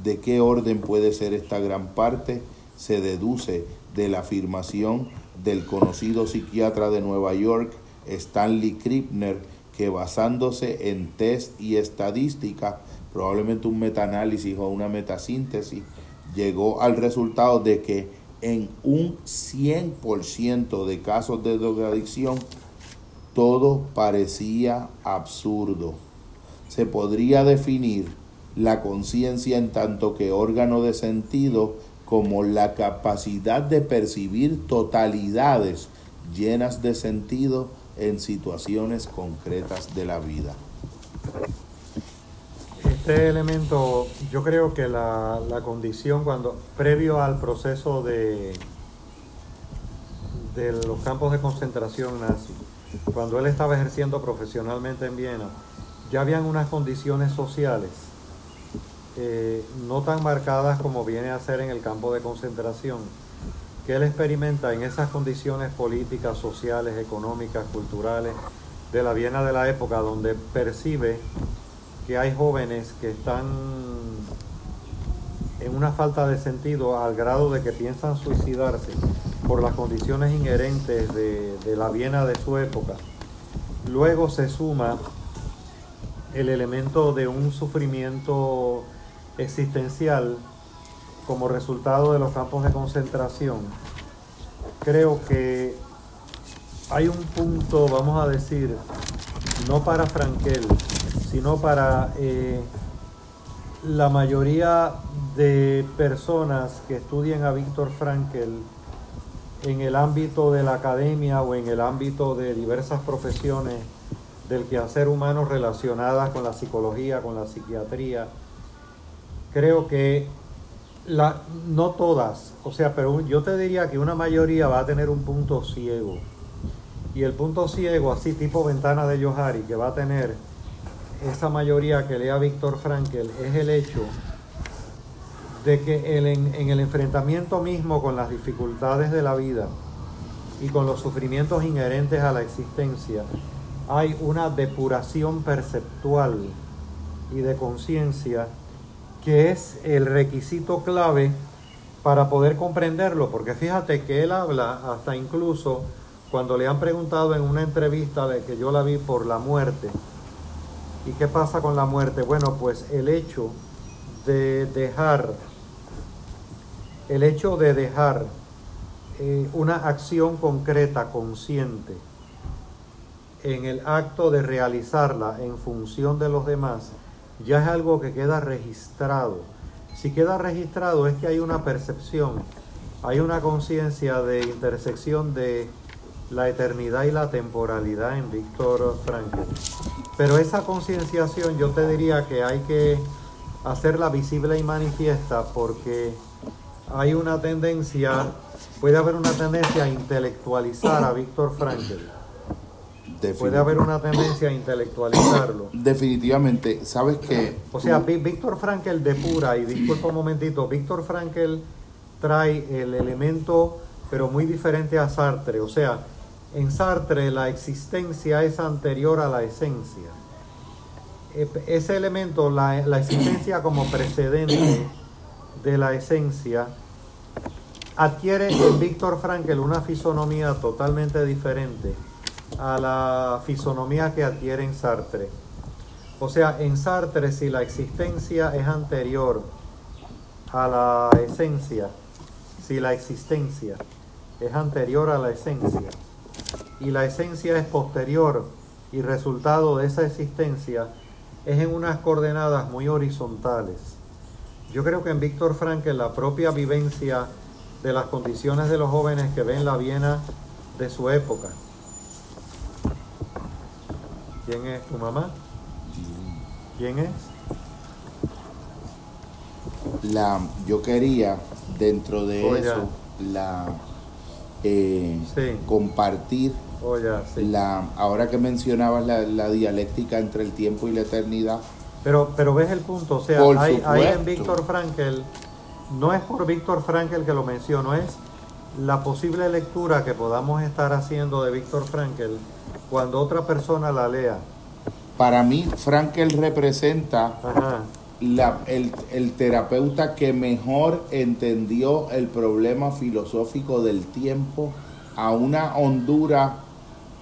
¿De qué orden puede ser esta gran parte? Se deduce de la afirmación del conocido psiquiatra de Nueva York, Stanley Krippner, que basándose en test y estadística, probablemente un metaanálisis o una metasíntesis, llegó al resultado de que en un 100% de casos de drogadicción todo parecía absurdo. Se podría definir la conciencia en tanto que órgano de sentido como la capacidad de percibir totalidades llenas de sentido en situaciones concretas de la vida. Este elemento, yo creo que la, condición cuando, previo al proceso de, de los campos de concentración nazi, cuando él estaba ejerciendo profesionalmente en Viena, ya habían unas condiciones sociales eh, no tan marcadas como viene a ser en el campo de concentración, que él experimenta en esas condiciones políticas, sociales, económicas, culturales de la Viena de la época, donde percibe que hay jóvenes que están en una falta de sentido al grado de que piensan suicidarse por las condiciones inherentes de, de la Viena de su época. Luego se suma el elemento de un sufrimiento existencial como resultado de los campos de concentración, creo que hay un punto, vamos a decir, no para Frankel, sino para eh, la mayoría de personas que estudian a Víctor Frankel en el ámbito de la academia o en el ámbito de diversas profesiones del quehacer humano relacionadas con la psicología, con la psiquiatría, creo que la, no todas, o sea, pero yo te diría que una mayoría va a tener un punto ciego. Y el punto ciego, así tipo ventana de Johari, que va a tener esa mayoría que lea Víctor Frankel, es el hecho de que en el enfrentamiento mismo con las dificultades de la vida y con los sufrimientos inherentes a la existencia, hay una depuración perceptual y de conciencia que es el requisito clave para poder comprenderlo, porque fíjate que él habla hasta incluso cuando le han preguntado en una entrevista de que yo la vi por la muerte. ¿Y qué pasa con la muerte? Bueno, pues el hecho de dejar, el hecho de dejar eh, una acción concreta, consciente, en el acto de realizarla en función de los demás, ya es algo que queda registrado. Si queda registrado es que hay una percepción, hay una conciencia de intersección de la eternidad y la temporalidad en Víctor Frankl. Pero esa concienciación yo te diría que hay que hacerla visible y manifiesta porque hay una tendencia, puede haber una tendencia a intelectualizar a Víctor Frankl Puede haber una tendencia a intelectualizarlo. Definitivamente, sabes que... O sea, Víctor Frankel depura, y disculpa un momentito, Víctor Frankel trae el elemento, pero muy diferente a Sartre. O sea, en Sartre la existencia es anterior a la esencia. Ese elemento, la, la existencia como precedente de la esencia, adquiere en Víctor Frankel una fisonomía totalmente diferente a la fisonomía que adquiere en Sartre. O sea, en Sartre si la existencia es anterior a la esencia, si la existencia es anterior a la esencia y la esencia es posterior y resultado de esa existencia, es en unas coordenadas muy horizontales. Yo creo que en Víctor Frankl la propia vivencia de las condiciones de los jóvenes que ven la Viena de su época. ¿Quién es tu mamá? ¿Quién es? La, yo quería dentro de Oh, eso la eh, Sí. compartir Oh, ya, sí. la ahora que mencionabas la, la dialéctica entre el tiempo y la eternidad Pero, pero ves el punto, o sea, hay, hay en. Víctor Frankl, no es por Víctor Frankl que lo menciono, es la posible lectura que podamos estar haciendo de Víctor Frankl cuando otra persona la lea. para mí Frankel representa Ajá. la- el, el terapeuta que mejor entendió el problema filosófico del tiempo a una hondura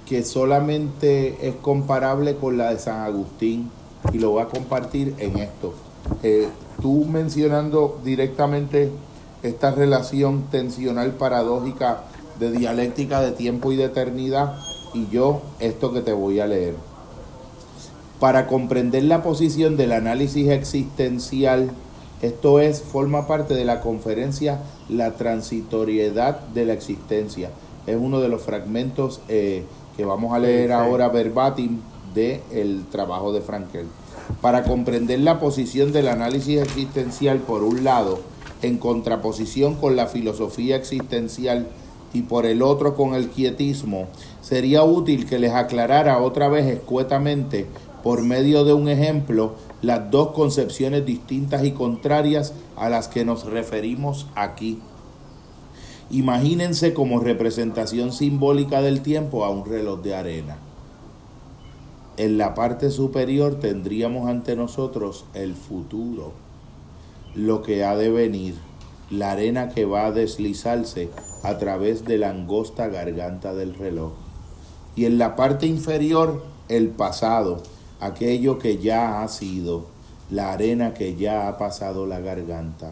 que solamente es comparable con la de San Agustín y lo voy a compartir en esto. Eh, tú mencionando directamente esta relación tensional paradójica de dialéctica de tiempo y de eternidad y yo esto que te voy a leer. Para comprender la posición del análisis existencial, esto es, forma parte de la conferencia La transitoriedad de la existencia. Es uno de los fragmentos eh, que vamos a leer ahora verbatim del trabajo de Frankel. Para comprender la posición del análisis existencial, por un lado, en contraposición con la filosofía existencial y por el otro con el quietismo, sería útil que les aclarara otra vez escuetamente, por medio de un ejemplo, las dos concepciones distintas y contrarias a las que nos referimos aquí. Imagínense como representación simbólica del tiempo a un reloj de arena. En la parte superior tendríamos ante nosotros el futuro, lo que ha de venir, la arena que va a deslizarse a través de la angosta garganta del reloj. Y en la parte inferior el pasado, aquello que ya ha sido, la arena que ya ha pasado la garganta.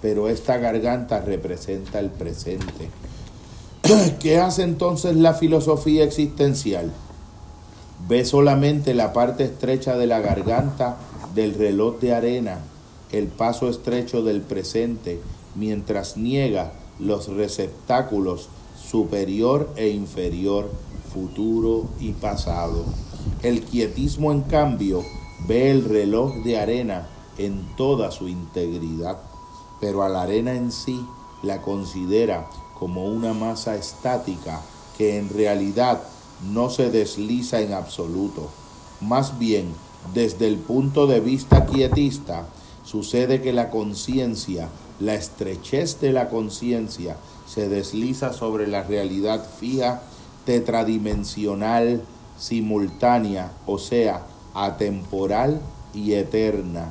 Pero esta garganta representa el presente. ¿Qué hace entonces la filosofía existencial? Ve solamente la parte estrecha de la garganta del reloj de arena, el paso estrecho del presente, mientras niega los receptáculos superior e inferior, futuro y pasado. El quietismo, en cambio, ve el reloj de arena en toda su integridad, pero a la arena en sí la considera como una masa estática que en realidad no se desliza en absoluto. Más bien, desde el punto de vista quietista, sucede que la conciencia, la estrechez de la conciencia, se desliza sobre la realidad fija, tetradimensional, simultánea, o sea, atemporal y eterna.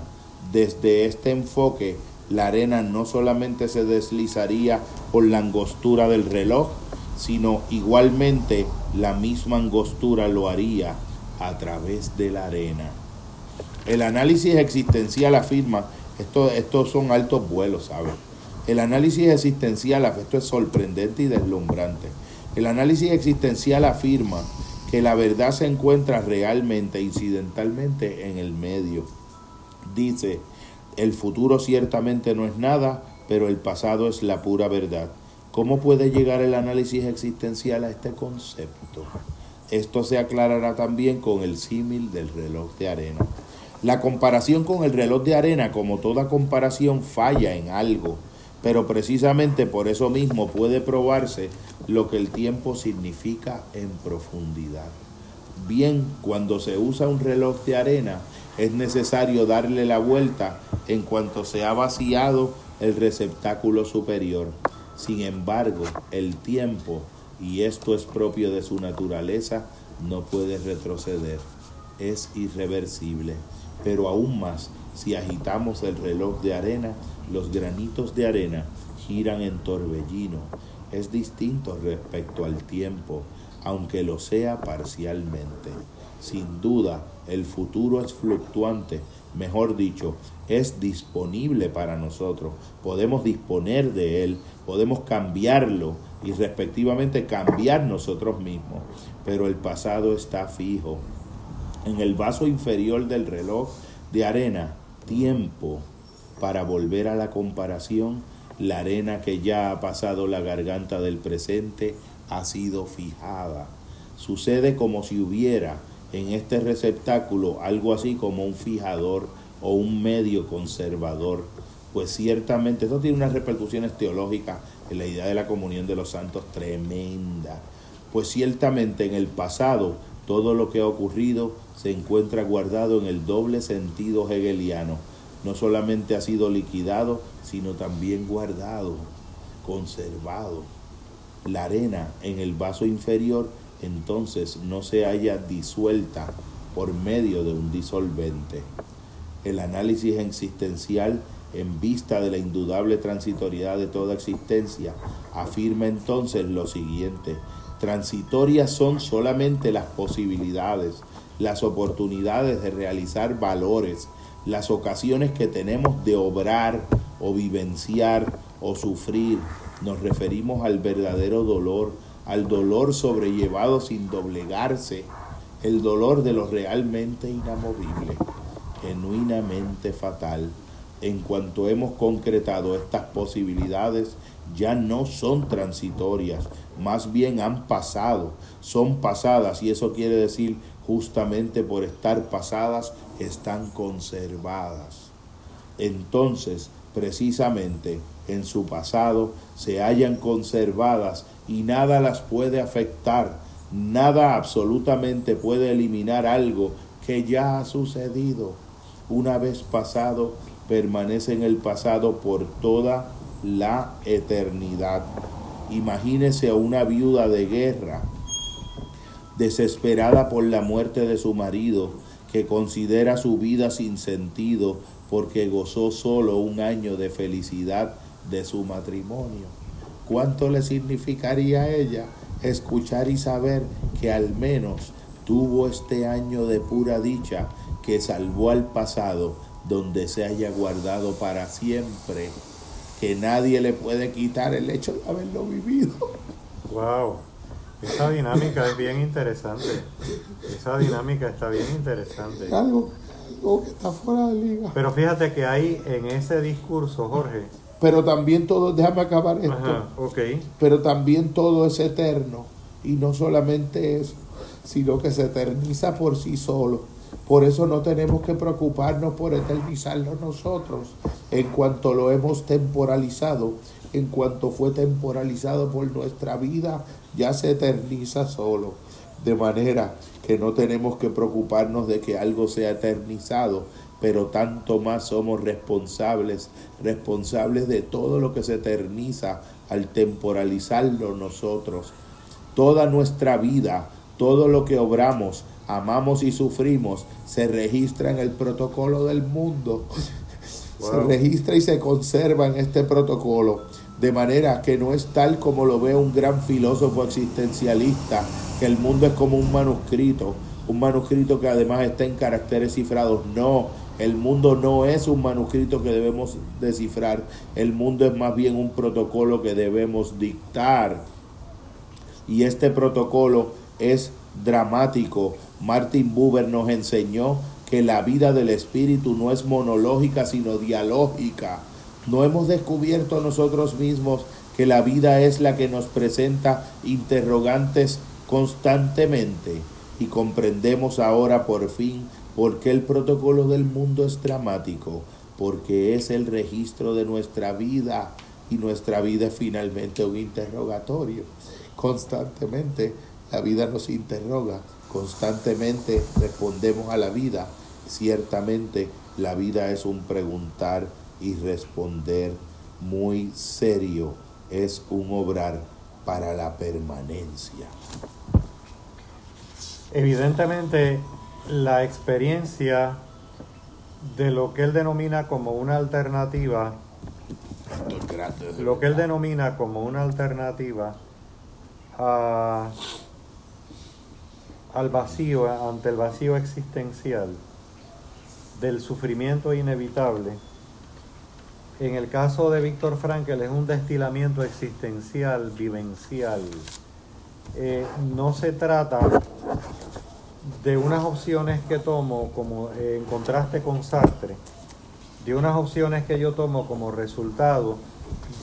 Desde este enfoque, la arena no solamente se deslizaría por la angostura del reloj, sino igualmente la misma angostura lo haría a través de la arena. El análisis existencial afirma, esto, estos son altos vuelos, ¿sabes? El análisis existencial, esto es sorprendente y deslumbrante. El análisis existencial afirma que la verdad se encuentra realmente, incidentalmente, en el medio. Dice, el futuro ciertamente no es nada, pero el pasado es la pura verdad. ¿Cómo puede llegar el análisis existencial a este concepto? Esto se aclarará también con el símil del reloj de arena. La comparación con el reloj de arena, como toda comparación, falla en algo, pero precisamente por eso mismo puede probarse lo que el tiempo significa en profundidad. Bien, cuando se usa un reloj de arena, es necesario darle la vuelta en cuanto se ha vaciado el receptáculo superior. Sin embargo, el tiempo, y esto es propio de su naturaleza, no puede retroceder, es irreversible. Pero aún más, si agitamos el reloj de arena, los granitos de arena giran en torbellino. Es distinto respecto al tiempo, aunque lo sea parcialmente. Sin duda, el futuro es fluctuante, mejor dicho, es disponible para nosotros. Podemos disponer de él, podemos cambiarlo y respectivamente cambiar nosotros mismos. Pero el pasado está fijo. En el vaso inferior del reloj de arena, tiempo para volver a la comparación, la arena que ya ha pasado la garganta del presente ha sido fijada. Sucede como si hubiera en este receptáculo algo así como un fijador o un medio conservador, pues ciertamente esto tiene unas repercusiones teológicas en la idea de la comunión de los santos tremenda, pues ciertamente en el pasado todo lo que ha ocurrido se encuentra guardado en el doble sentido hegeliano, no solamente ha sido liquidado, sino también guardado, conservado. La arena en el vaso inferior entonces no se haya disuelta por medio de un disolvente. El análisis existencial en vista de la indudable transitoriedad de toda existencia, afirma entonces lo siguiente, transitorias son solamente las posibilidades, las oportunidades de realizar valores, las ocasiones que tenemos de obrar o vivenciar o sufrir. Nos referimos al verdadero dolor, al dolor sobrellevado sin doblegarse, el dolor de lo realmente inamovible, genuinamente fatal. En cuanto hemos concretado estas posibilidades, ya no son transitorias, más bien han pasado, son pasadas y eso quiere decir justamente por estar pasadas están conservadas. Entonces, precisamente en su pasado se hallan conservadas y nada las puede afectar, nada absolutamente puede eliminar algo que ya ha sucedido. Una vez pasado, permanece en el pasado por toda la eternidad. Imagínese a una viuda de guerra, desesperada por la muerte de su marido, que considera su vida sin sentido porque gozó solo un año de felicidad de su matrimonio. ¿Cuánto le significaría a ella escuchar y saber que al menos tuvo este año de pura dicha que salvó al pasado donde se haya guardado para siempre, que nadie le puede quitar el hecho de haberlo vivido? Wow. Esa dinámica es bien interesante. Esa dinámica está bien interesante. Algo, algo que está fuera de liga. Pero fíjate que hay en ese discurso, Jorge. Pero también todo, déjame acabar esto. Ajá, ok. Pero también todo es eterno. Y no solamente eso, sino que se eterniza por sí solo. Por eso no tenemos que preocuparnos por eternizarlo nosotros. En cuanto lo hemos temporalizado, en cuanto fue temporalizado por nuestra vida, ya se eterniza solo. De manera que no tenemos que preocuparnos de que algo sea eternizado, pero tanto más somos responsables, responsables de todo lo que se eterniza al temporalizarlo nosotros. Toda nuestra vida, todo lo que obramos, amamos y sufrimos, se registra en el protocolo del mundo. Se registra y se conserva en este protocolo. De manera que no es tal como lo ve un gran filósofo existencialista, que el mundo es como un manuscrito, un manuscrito que además está en caracteres cifrados. No, el mundo no es un manuscrito que debemos descifrar, el mundo es más bien un protocolo que debemos dictar. Y este protocolo es dramático. Martin Buber nos enseñó que la vida del espíritu no es monológica, sino dialógica. No hemos descubierto nosotros mismos que la vida es la que nos presenta interrogantes constantemente y comprendemos ahora por fin por qué el protocolo del mundo es dramático, porque es el registro de nuestra vida y nuestra vida es finalmente un interrogatorio. Constantemente la vida nos interroga, constantemente respondemos a la vida. Ciertamente la vida es un preguntar y responder muy serio, es un obrar para la permanencia. Evidentemente, la experiencia de lo que él denomina como una alternativa, lo que él denomina como una alternativa a- al vacío, ante el vacío existencial del sufrimiento inevitable, en el caso de Víctor Frankl es un destilamiento existencial, vivencial. Eh, no se trata de unas opciones que tomo como eh, en contraste con Sartre, de unas opciones que yo tomo como resultado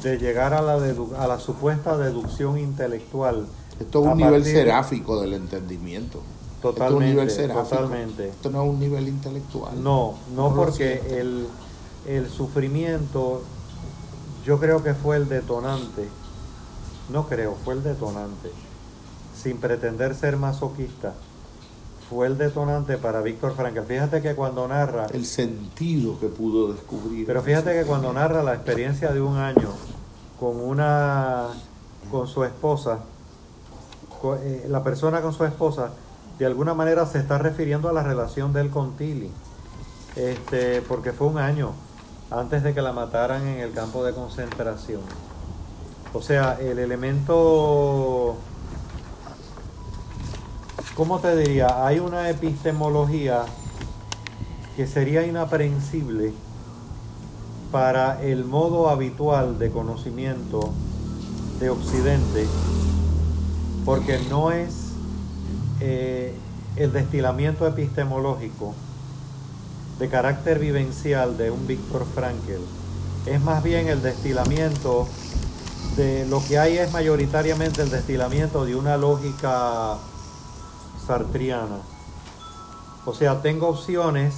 de llegar a la, a la supuesta deducción intelectual. Esto es un nivel seráfico del entendimiento. Totalmente, Esto es un nivel totalmente. Esto no es un nivel intelectual. No, no, porque el, el sufrimiento yo creo que fue el detonante. No creo, fue el detonante. Sin pretender ser masoquista fue el detonante para Víctor Frankl. Fíjate que cuando narra... El sentido que pudo descubrir. Pero fíjate que cuando narra la experiencia de un año con una... con su esposa, la persona con su esposa, de alguna manera se está refiriendo a la relación de él con Tilly. Este, porque fue un año antes de que la mataran en el campo de concentración. O sea, el elemento ¿cómo te diría? Hay una epistemología que sería inaprehensible para el modo habitual de conocimiento de Occidente, porque no es eh, el destilamiento epistemológico de carácter vivencial de un Víctor Frankel, es más bien el destilamiento de lo que hay es mayoritariamente el destilamiento de una lógica sartriana. O sea, tengo opciones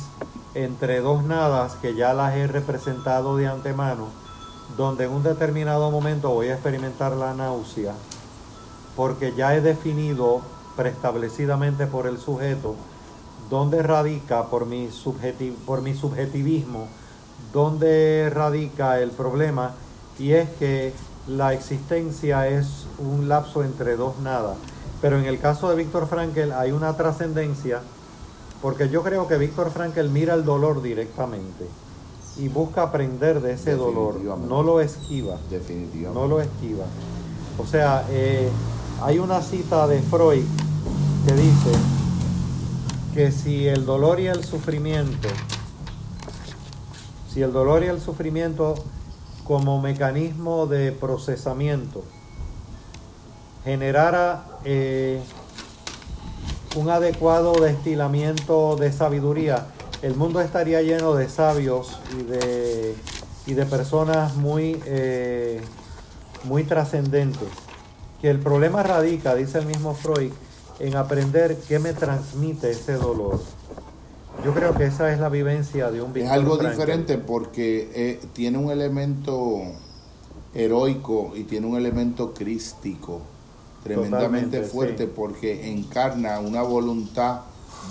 entre dos nadas que ya las he representado de antemano, donde en un determinado momento voy a experimentar la náusea, porque ya he definido preestablecidamente por el sujeto dónde radica, por mi, por mi subjetivismo, dónde radica el problema, y es que la existencia es un lapso entre dos nadas. Pero en el caso de Víctor Frankel hay una trascendencia, porque yo creo que Víctor Frankel mira el dolor directamente y busca aprender de ese dolor, no lo esquiva. Definitivamente. No lo esquiva. O sea, eh, hay una cita de Freud que dice que si el dolor y el sufrimiento, si el dolor y el sufrimiento como mecanismo de procesamiento, generara eh, un adecuado destilamiento de sabiduría, el mundo estaría lleno de sabios y de, y de personas muy, eh, muy trascendentes. Que el problema radica, dice el mismo Freud, en aprender qué me transmite ese dolor. Yo creo que esa es la vivencia de un Es algo diferente porque eh, tiene un elemento heroico y tiene un elemento crístico tremendamente fuerte porque encarna una voluntad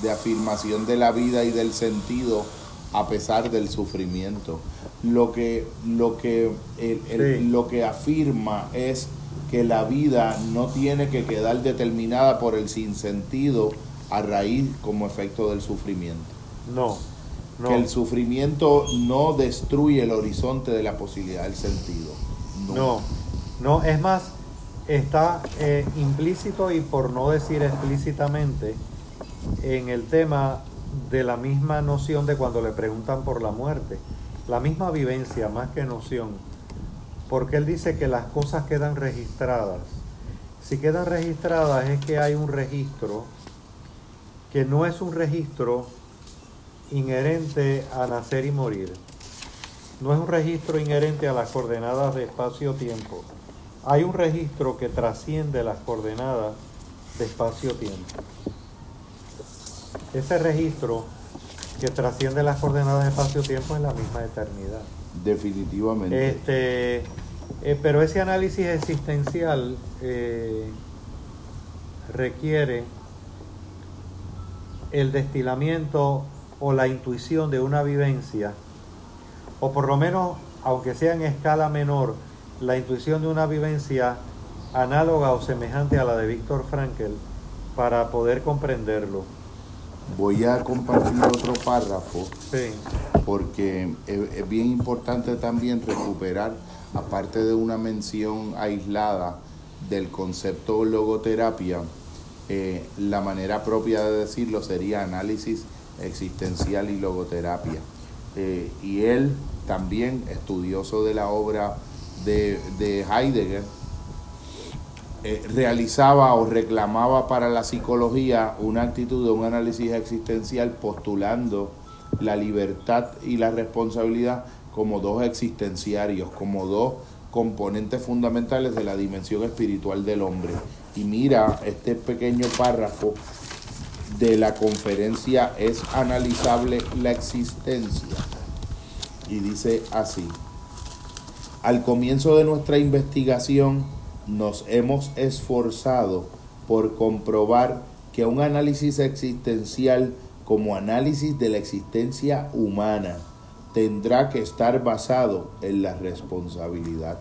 de afirmación de la vida y del sentido a pesar del sufrimiento. Lo que, lo que, lo que afirma es que la vida no tiene que quedar determinada por el sinsentido a raíz como efecto del sufrimiento. No, no. Que el sufrimiento no destruye el horizonte de la posibilidad del sentido. No, no, no es más, está eh, implícito y por no decir explícitamente en el tema de la misma noción de cuando le preguntan por la muerte, la misma vivencia más que noción, porque él dice que las cosas quedan registradas. Si quedan registradas es que hay un registro que no es un registro inherente a nacer y morir, no es un registro inherente a las coordenadas de espacio-tiempo hay un registro que trasciende las coordenadas de espacio-tiempo. Ese registro que trasciende las coordenadas de espacio-tiempo es la misma eternidad. Definitivamente. Este, eh, pero ese análisis existencial eh, requiere el destilamiento o la intuición de una vivencia, o por lo menos, aunque sea en escala menor, la intuición de una vivencia análoga o semejante a la de Víctor Frankel para poder comprenderlo. Voy a compartir otro párrafo porque es, bien importante también recuperar, aparte de una mención aislada del concepto logoterapia, eh, la manera propia de decirlo sería análisis existencial y logoterapia. Eh, y él también, estudioso de la obra de, Heidegger, eh, realizaba o reclamaba para la psicología una actitud de un análisis existencial postulando la libertad y la responsabilidad como dos existenciarios, como dos componentes fundamentales de la dimensión espiritual del hombre. Y mira este pequeño párrafo de la conferencia es analizable la existencia. Y dice así, al comienzo de nuestra investigación nos hemos esforzado por comprobar que un análisis existencial como análisis de la existencia humana tendrá que estar basado en la responsabilidad,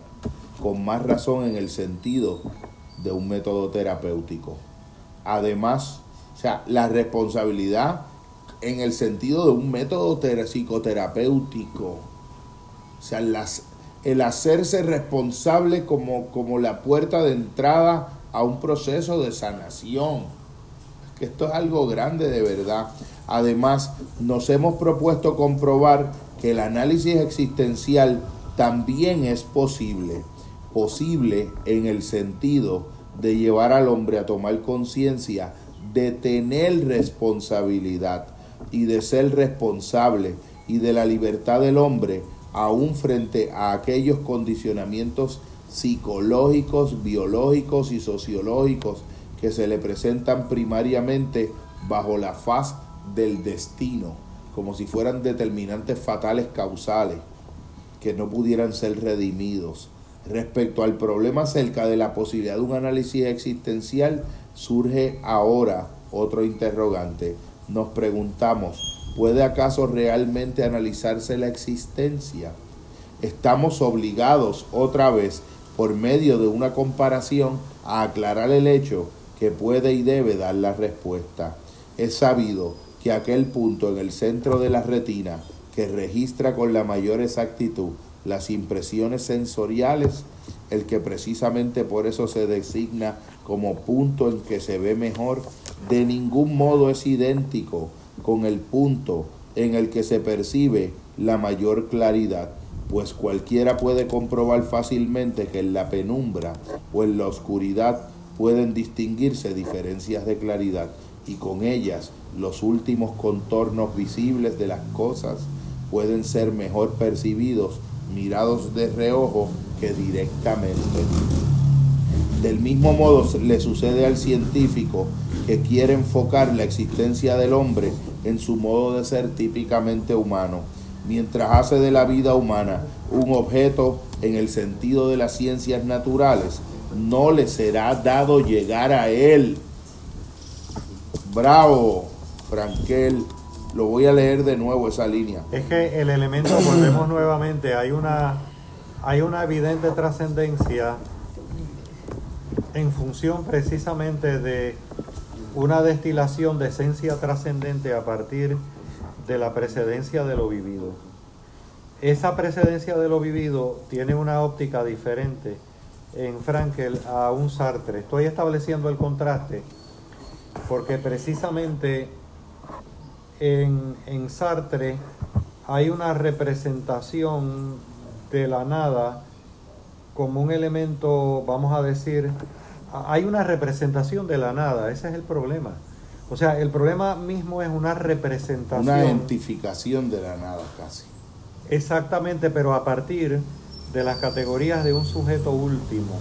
con más razón en el sentido de un método terapéutico. Además, o sea, la responsabilidad en el sentido de un método psicoterapéutico. O sea, las, el hacerse responsable como, como la puerta de entrada a un proceso de sanación. Que esto es algo grande de verdad. Además, nos hemos propuesto comprobar que el análisis existencial también es posible. Posible en el sentido de llevar al hombre a tomar conciencia de tener responsabilidad y de ser responsable y de la libertad del hombre aún frente a aquellos condicionamientos psicológicos, biológicos y sociológicos que se le presentan primariamente bajo la faz del destino, como si fueran determinantes fatales causales que no pudieran ser redimidos. Respecto al problema acerca de la posibilidad de un análisis existencial, surge ahora otro interrogante. Nos preguntamos, ¿puede acaso realmente analizarse la existencia? Estamos obligados otra vez, por medio de una comparación, a aclarar el hecho que puede y debe dar la respuesta. Es sabido que aquel punto en el centro de la retina que registra con la mayor exactitud las impresiones sensoriales, el que precisamente por eso se designa como punto en que se ve mejor, de ningún modo es idéntico con el punto en el que se percibe la mayor claridad, pues cualquiera puede comprobar fácilmente que en la penumbra o en la oscuridad pueden distinguirse diferencias de claridad y con ellas los últimos contornos visibles de las cosas pueden ser mejor percibidos mirados de reojo que directamente. Del mismo modo le sucede al científico que quiere enfocar la existencia del hombre en su modo de ser típicamente humano, mientras hace de la vida humana un objeto en el sentido de las ciencias naturales, no le será dado llegar a él. Bravo, Frankel lo voy a leer de nuevo esa línea. Es que el elemento, volvemos nuevamente, hay una, hay una evidente trascendencia en función precisamente de una destilación de esencia trascendente a partir de la precedencia de lo vivido. Esa precedencia de lo vivido tiene una óptica diferente en Frankel a un Sartre. Estoy estableciendo el contraste porque precisamente en, Sartre hay una representación de la nada como un elemento, vamos a decir, hay una representación de la nada, ese es el problema. O sea, el problema mismo es una representación. Una identificación de la nada casi. Exactamente, pero a partir de las categorías de un sujeto último.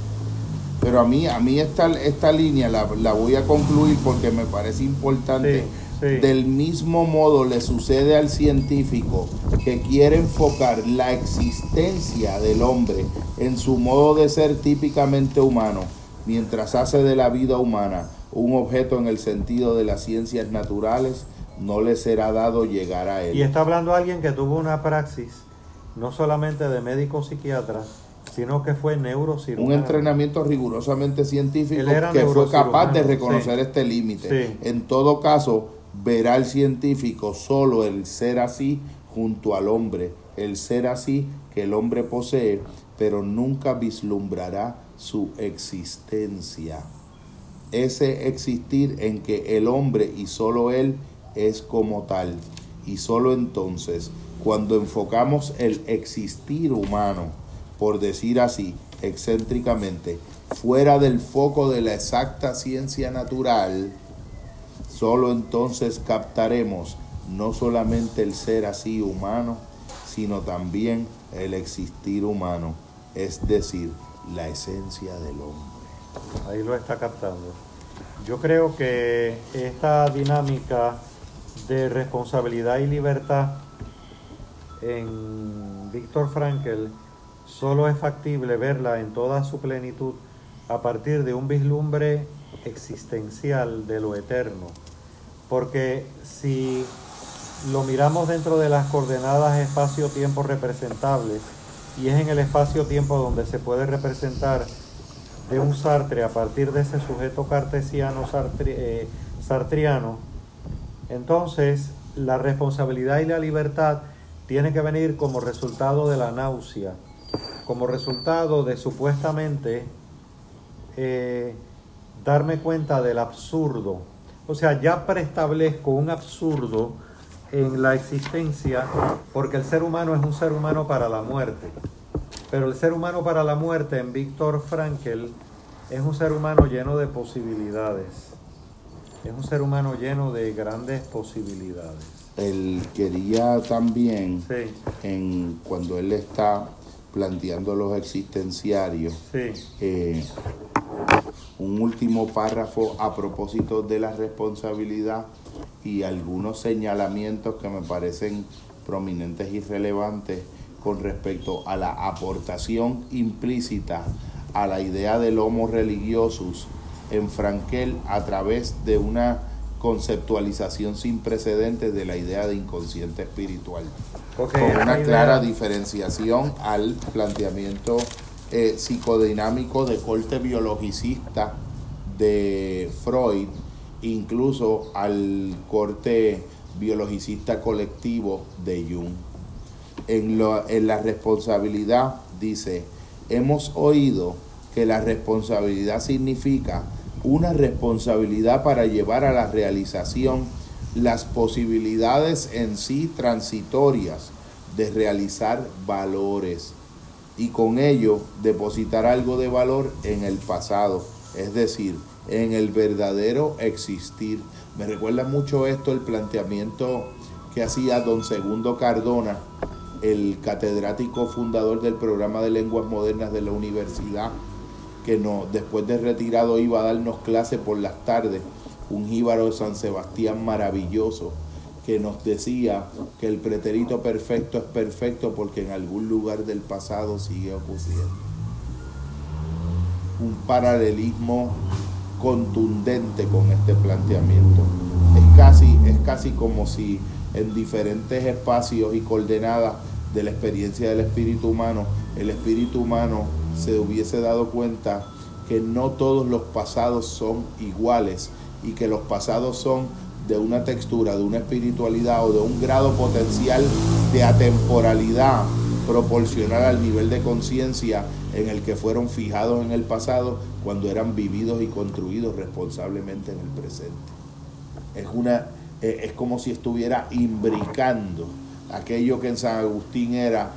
Pero a mí, a mí esta, esta línea la, voy a concluir porque me parece importante. Del mismo modo le sucede al científico que quiere enfocar la existencia del hombre en su modo de ser típicamente humano, mientras hace de la vida humana un objeto en el sentido de las ciencias naturales, no le será dado llegar a él. Y está hablando alguien que tuvo una praxis, no solamente de médico psiquiatra, sino que fue neurocirujano. Un entrenamiento rigurosamente científico que fue capaz de reconocer este límite. En todo caso, verá el científico solo el ser así junto al hombre, el ser así que el hombre posee, pero nunca vislumbrará su existencia. Ese existir en que el hombre y solo él es como tal. Y solo entonces, cuando enfocamos el existir humano, por decir así, excéntricamente, fuera del foco de la exacta ciencia natural, solo entonces captaremos no solamente el ser así humano, sino también el existir humano, es decir, la esencia del hombre. Ahí lo está captando. Yo creo que esta dinámica de responsabilidad y libertad en Víctor Frankl solo es factible verla en toda su plenitud a partir de un vislumbre existencial de lo eterno. Porque si lo miramos dentro de las coordenadas espacio-tiempo representables, y es en el espacio-tiempo donde se puede representar de un Sartre a partir de ese sujeto cartesiano eh, sartriano, entonces la responsabilidad y la libertad tienen que venir como resultado de la náusea, como resultado de supuestamente eh, darme cuenta del absurdo. O sea, ya preestablezco un absurdo en la existencia porque el ser humano es un ser humano para la muerte. Pero el ser humano para la muerte en Víctor Frankl es un ser humano lleno de posibilidades. Es un ser humano lleno de grandes posibilidades. Él quería también, en, cuando él está planteando los existenciarios, eh, un último párrafo a propósito de la responsabilidad y algunos señalamientos que me parecen prominentes y relevantes con respecto a la aportación implícita a la idea del homo religiosus en Frankel a través de una conceptualización sin precedentes de la idea de inconsciente espiritual. con una clara diferenciación al planteamiento eh, psicodinámico de corte biologicista de Freud, incluso al corte biologicista colectivo de Jung. En, en la responsabilidad dice, hemos oído que la responsabilidad significa una responsabilidad para llevar a la realización las posibilidades en sí transitorias de realizar valores y con ello depositar algo de valor en el pasado, es decir, en el verdadero existir. Me recuerda mucho esto el planteamiento que hacía don Segundo Cardona el catedrático fundador del programa de lenguas modernas de la universidad, que no, después de retirado iba a darnos clase por las tardes, un jíbaro de San Sebastián maravilloso, que nos decía que el pretérito perfecto es perfecto porque en algún lugar del pasado sigue ocurriendo. Un paralelismo contundente con este planteamiento. Es casi, es casi como si en diferentes espacios y coordenadas de la experiencia del espíritu humano, el espíritu humano se hubiese dado cuenta que no todos los pasados son iguales y que los pasados son de una textura, de una espiritualidad o de un grado potencial de atemporalidad proporcional al nivel de conciencia en el que fueron fijados en el pasado cuando eran vividos y construidos responsablemente en el presente. Es una eh, es como si estuviera imbricando aquello que en San Agustín era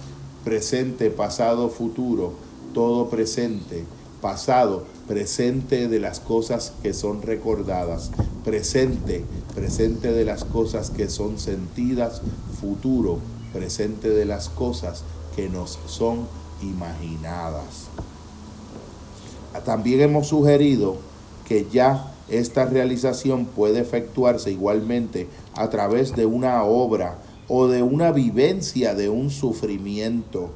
presente, pasado, futuro, todo presente, pasado, presente de las cosas que son recordadas, presente, presente de las cosas que son sentidas, futuro, presente de las cosas que nos son imaginadas. También hemos sugerido que ya esta realización puede efectuarse igualmente a través de una obra o de una vivencia de un sufrimiento.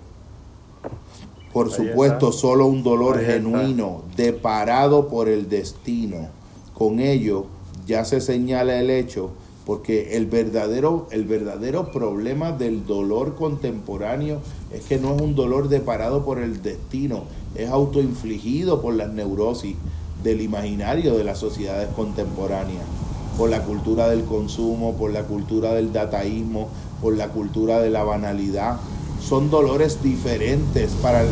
Por supuesto, solo un dolor genuino, deparado por el destino. Con ello ya se señala el hecho, porque el verdadero, el verdadero problema del dolor contemporáneo es que no es un dolor deparado por el destino, es autoinfligido por las neurosis del imaginario de las sociedades contemporáneas, por la cultura del consumo, por la cultura del dataísmo, por la cultura de la banalidad. Son dolores diferentes para,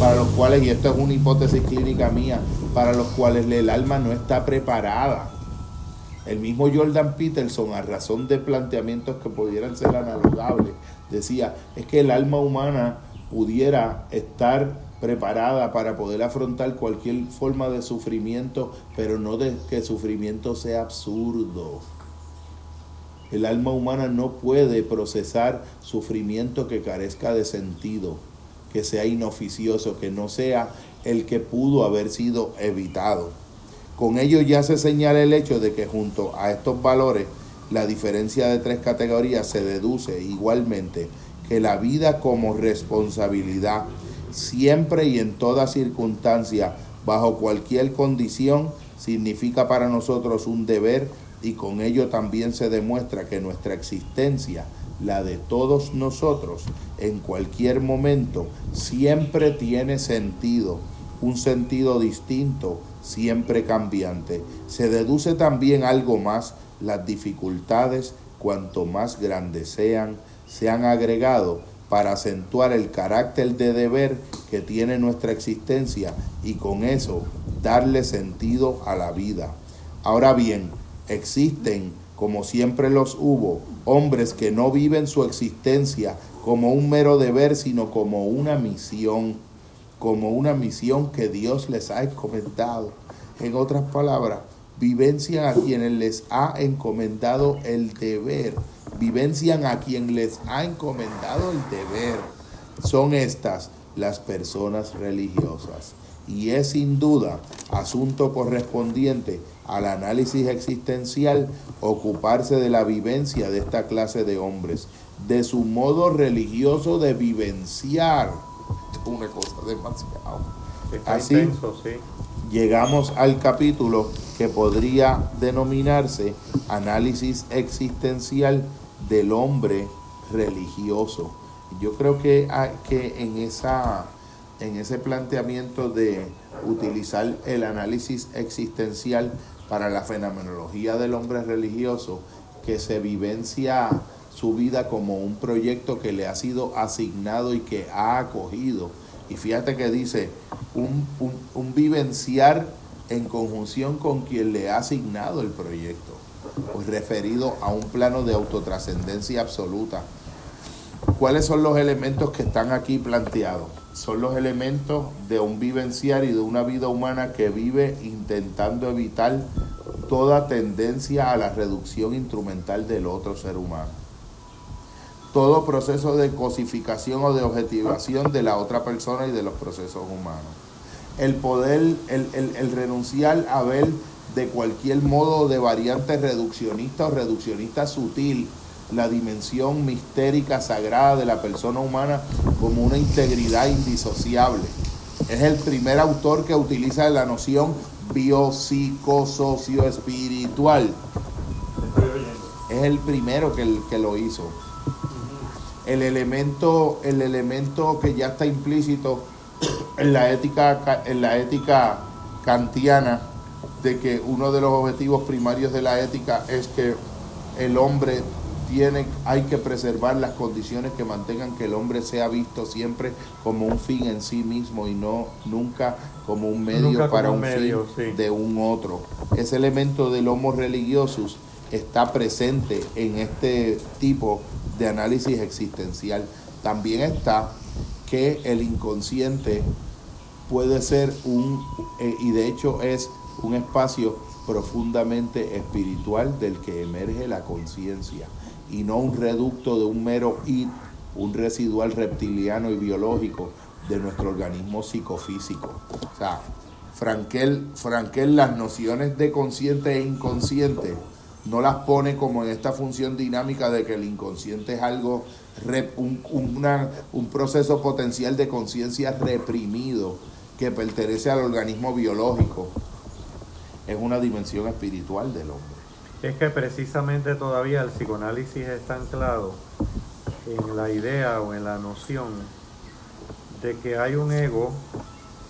para los cuales, y esto es una hipótesis clínica mía, para los cuales el alma no está preparada. El mismo Jordan Peterson, a razón de planteamientos que pudieran ser analogables, decía, es que el alma humana pudiera estar preparada para poder afrontar cualquier forma de sufrimiento, pero no de que sufrimiento sea absurdo. El alma humana no puede procesar sufrimiento que carezca de sentido, que sea inoficioso, que no sea el que pudo haber sido evitado. Con ello ya se señala el hecho de que junto a estos valores, la diferencia de tres categorías se deduce igualmente que la vida como responsabilidad, siempre y en toda circunstancia, bajo cualquier condición, significa para nosotros un deber y con ello también se demuestra que nuestra existencia, la de todos nosotros, en cualquier momento, siempre tiene sentido, un sentido distinto, siempre cambiante. Se deduce también algo más, las dificultades, cuanto más grandes sean, se han agregado para acentuar el carácter de deber que tiene nuestra existencia y con eso darle sentido a la vida. Ahora bien, existen, como siempre los hubo, hombres que no viven su existencia como un mero deber, sino como una misión, como una misión que Dios les ha encomendado. En otras palabras, vivencian a quienes les ha encomendado el deber vivencian a quien les ha encomendado el deber. Son estas las personas religiosas. Y es sin duda asunto correspondiente al análisis existencial ocuparse de la vivencia de esta clase de hombres, de su modo religioso de vivenciar. Una cosa demasiado. Así llegamos al capítulo que podría denominarse análisis existencial del hombre religioso. Yo creo que, que en, esa, en ese planteamiento de utilizar el análisis existencial para la fenomenología del hombre religioso, que se vivencia su vida como un proyecto que le ha sido asignado y que ha acogido. Y fíjate que dice, un, un, vivenciar en conjunción con quien le ha asignado el proyecto pues referido a un plano de autotrascendencia absoluta. ¿Cuáles son los elementos que están aquí planteados? Son los elementos de un vivenciar y de una vida humana que vive intentando evitar toda tendencia a la reducción instrumental del otro ser humano. Todo proceso de cosificación o de objetivación de la otra persona y de los procesos humanos. El poder, el, el, el renunciar a ver de cualquier modo de variante reduccionista o reduccionista sutil la dimensión mistérica sagrada de la persona humana como una integridad indisociable. Es el primer autor que utiliza la noción biopsicosocioespiritual. Es el primero que, que lo hizo. El elemento, el elemento que ya está implícito en la ética, en la ética kantiana de que uno de los objetivos primarios de la ética es que el hombre tiene, hay que preservar las condiciones que mantengan que el hombre sea visto siempre como un fin en sí mismo y no nunca como un medio para un, fin de un otro. Ese elemento del homo religiosus está presente en este tipo de análisis existencial. También está que el inconsciente puede ser un, eh, y de hecho es un espacio profundamente espiritual del que emerge la conciencia y no un reducto de un mero id, un residual reptiliano y biológico de nuestro organismo psicofísico. O sea, Frankel, Frankel las nociones de consciente e inconsciente no las pone como en esta función dinámica de que el inconsciente es algo, un, proceso potencial de conciencia reprimido que pertenece al organismo biológico es una dimensión espiritual del hombre. Es que precisamente todavía el psicoanálisis está anclado en la idea o en la noción de que hay un ego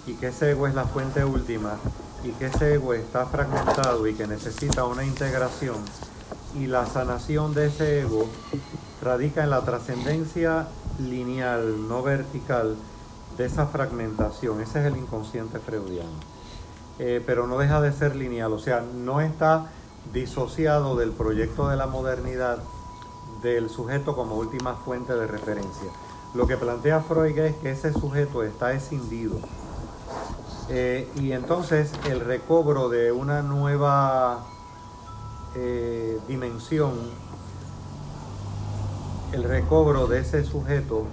y que ese ego es la fuente última y que ese ego está fragmentado y que necesita una integración y la sanación de ese ego radica en la trascendencia lineal, no vertical, de esa fragmentación. Ese es el inconsciente freudiano. Eh, pero no deja de ser lineal, o sea, no está disociado del proyecto de la modernidad del sujeto como última fuente de referencia. Lo que plantea Freud es que ese sujeto está escindido. Eh, y entonces el recobro de una nueva eh, dimensión, el recobro de ese sujeto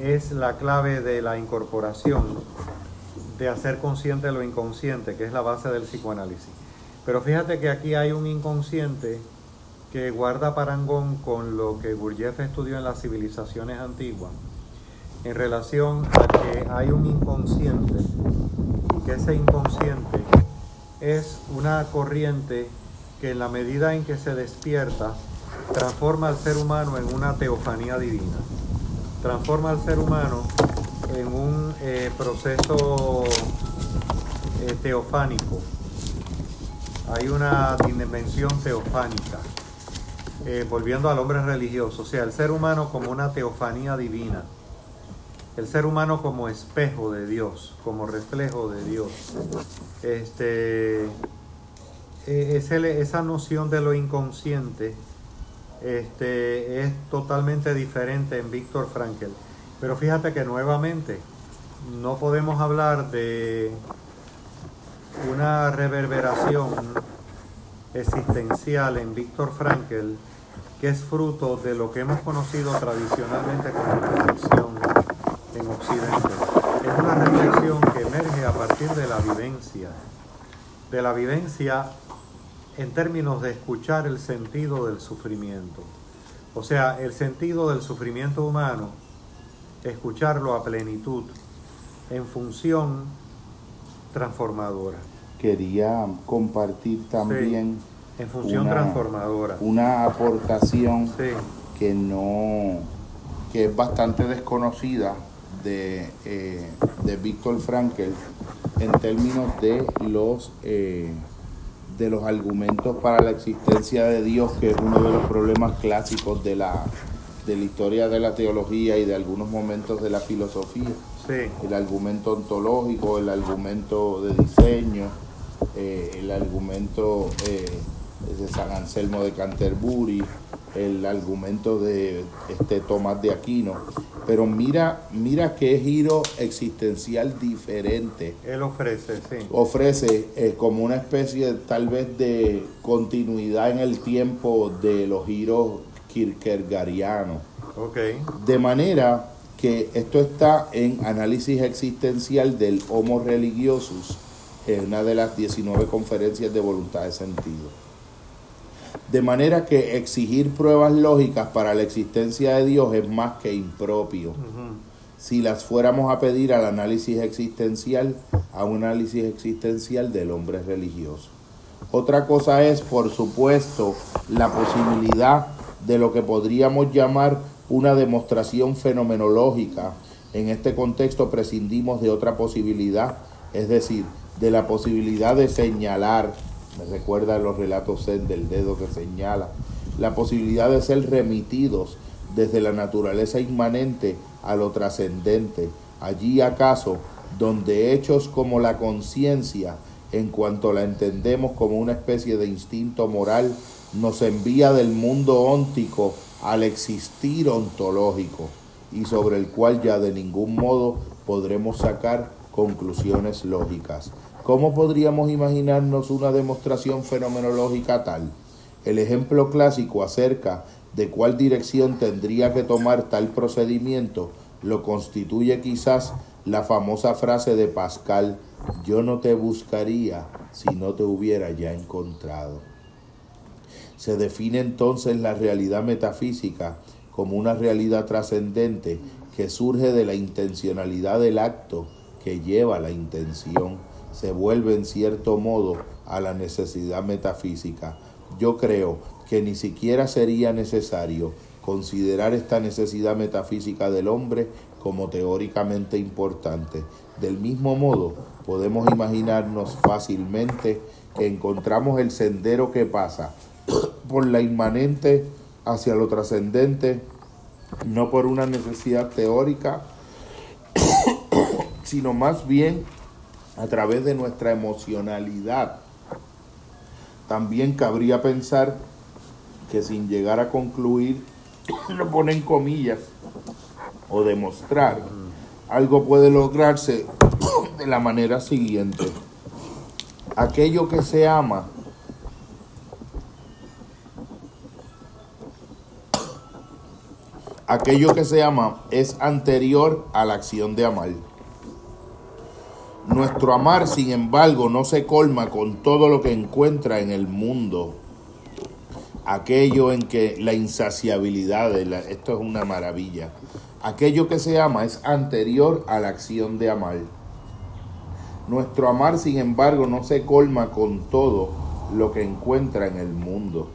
es la clave de la incorporación, de hacer consciente lo inconsciente, que es la base del psicoanálisis. Pero fíjate que aquí hay un inconsciente que guarda parangón con lo que Gurdjieff estudió en las civilizaciones antiguas, en relación a que hay un inconsciente ese inconsciente es una corriente que en la medida en que se despierta transforma al ser humano en una teofanía divina, transforma al ser humano en un eh, proceso eh, teofánico. Hay una dimensión teofánica, eh, volviendo al hombre religioso, o sea, el ser humano como una teofanía divina, el ser humano como espejo de Dios, como reflejo de Dios. Este, esa noción de lo inconsciente este, es totalmente diferente en Víctor Frankel. Pero fíjate que nuevamente no podemos hablar de una reverberación existencial en Víctor Frankel que es fruto de lo que hemos conocido tradicionalmente como reflexión en Occidente. Es una reflexión que emerge a partir de la vivencia, de la vivencia en términos de escuchar el sentido del sufrimiento. O sea, el sentido del sufrimiento humano, escucharlo a plenitud, en función transformadora. Quería compartir también en función una, transformadora. Una aportación que no que es bastante desconocida de, eh, de Víctor Frankel en términos de los eh, de los argumentos para la existencia de Dios, que es uno de los problemas clásicos de la, de la historia de la teología y de algunos momentos de la filosofía. El argumento ontológico, el argumento de diseño, eh, el argumento eh, de San Anselmo de Canterbury, el argumento de este Tomás de Aquino. Pero mira, mira qué giro existencial diferente. Él ofrece, sí. Ofrece eh, como una especie tal vez de continuidad en el tiempo de los giros kierkegaardianos. Okay. De manera que esto está en análisis existencial del Homo religiosus, en una de las 19 conferencias de voluntad de sentido. De manera que exigir pruebas lógicas para la existencia de Dios es más que impropio. Si las fuéramos a pedir al análisis existencial, a un análisis existencial del hombre religioso. Otra cosa es, por supuesto, la posibilidad de lo que podríamos llamar una demostración fenomenológica. En este contexto prescindimos de otra posibilidad, es decir, de la posibilidad de señalar me recuerda los relatos del dedo que señala, la posibilidad de ser remitidos desde la naturaleza inmanente a lo trascendente, allí acaso donde hechos como la conciencia, en cuanto la entendemos como una especie de instinto moral, nos envía del mundo óntico al existir ontológico y sobre el cual ya de ningún modo podremos sacar conclusiones lógicas. ¿Cómo podríamos imaginarnos una demostración fenomenológica tal? El ejemplo clásico acerca de cuál dirección tendría que tomar tal procedimiento lo constituye quizás la famosa frase de Pascal, yo no te buscaría si no te hubiera ya encontrado. Se define entonces la realidad metafísica como una realidad trascendente que surge de la intencionalidad del acto que lleva la intención se vuelve en cierto modo a la necesidad metafísica. Yo creo que ni siquiera sería necesario considerar esta necesidad metafísica del hombre como teóricamente importante. Del mismo modo, podemos imaginarnos fácilmente que encontramos el sendero que pasa por la inmanente hacia lo trascendente, no por una necesidad teórica, sino más bien a través de nuestra emocionalidad. También cabría pensar que sin llegar a concluir, lo ponen comillas, o demostrar, algo puede lograrse de la manera siguiente. Aquello que se ama aquello que se ama es anterior a la acción de amar. Nuestro amar, sin embargo, no se colma con todo lo que encuentra en el mundo. Aquello en que la insaciabilidad, esto es una maravilla. Aquello que se ama es anterior a la acción de amar. Nuestro amar, sin embargo, no se colma con todo lo que encuentra en el mundo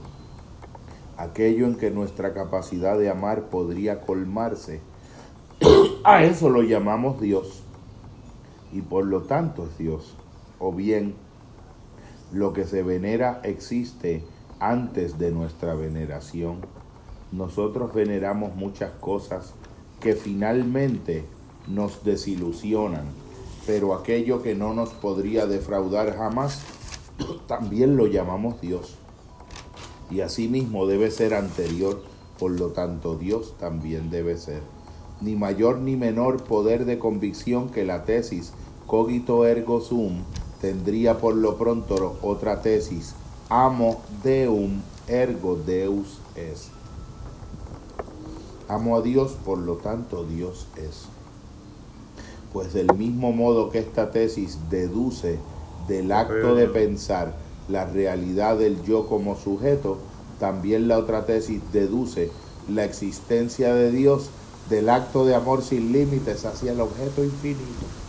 aquello en que nuestra capacidad de amar podría colmarse, a eso lo llamamos Dios. Y por lo tanto es Dios. O bien, lo que se venera existe antes de nuestra veneración. Nosotros veneramos muchas cosas que finalmente nos desilusionan, pero aquello que no nos podría defraudar jamás, también lo llamamos Dios y asimismo debe ser anterior, por lo tanto Dios también debe ser. Ni mayor ni menor poder de convicción que la tesis cogito ergo sum tendría por lo pronto otra tesis, amo deum ergo deus es. Amo a Dios, por lo tanto Dios es. Pues del mismo modo que esta tesis deduce del acto de pensar la realidad del yo como sujeto, también la otra tesis deduce la existencia de Dios del acto de amor sin límites hacia el objeto infinito.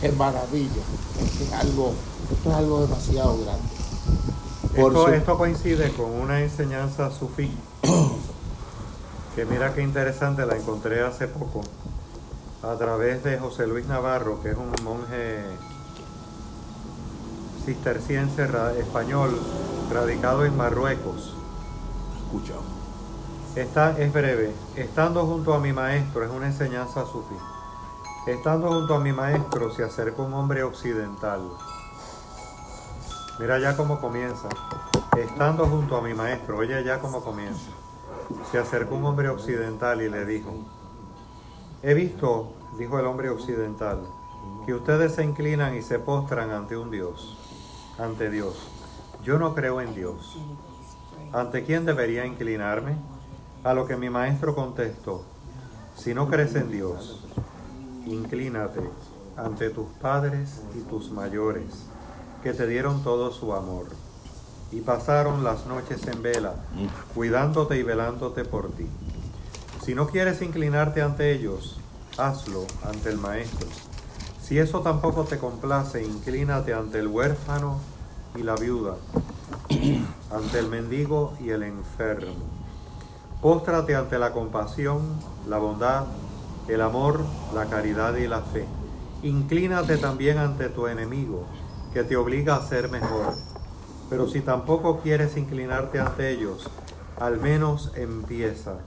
¡Qué maravilla! Esto es algo, esto es algo demasiado grande. esto, coincide con una enseñanza sufí que mira qué interesante, la encontré hace poco a través de José Luis Navarro, que es un monje cisterciense español radicado en Marruecos. Escucha. Esta es breve. Estando junto a mi maestro, es una enseñanza sufí. Estando junto a mi maestro se acerca un hombre occidental. Mira ya cómo comienza. Estando junto a mi maestro, oye ya cómo comienza. Se acercó un hombre occidental y le dijo, he visto, dijo el hombre occidental, que ustedes se inclinan y se postran ante un Dios ante Dios. Yo no creo en Dios. ¿Ante quién debería inclinarme? A lo que mi maestro contestó, si no crees en Dios, inclínate ante tus padres y tus mayores, que te dieron todo su amor, y pasaron las noches en vela, cuidándote y velándote por ti. Si no quieres inclinarte ante ellos, hazlo ante el Maestro si eso tampoco te complace, inclínate ante el huérfano y la viuda, ante el mendigo y el enfermo. Póstrate ante la compasión, la bondad, el amor, la caridad y la fe. Inclínate también ante tu enemigo, que te obliga a ser mejor. Pero si tampoco quieres inclinarte ante ellos, al menos empieza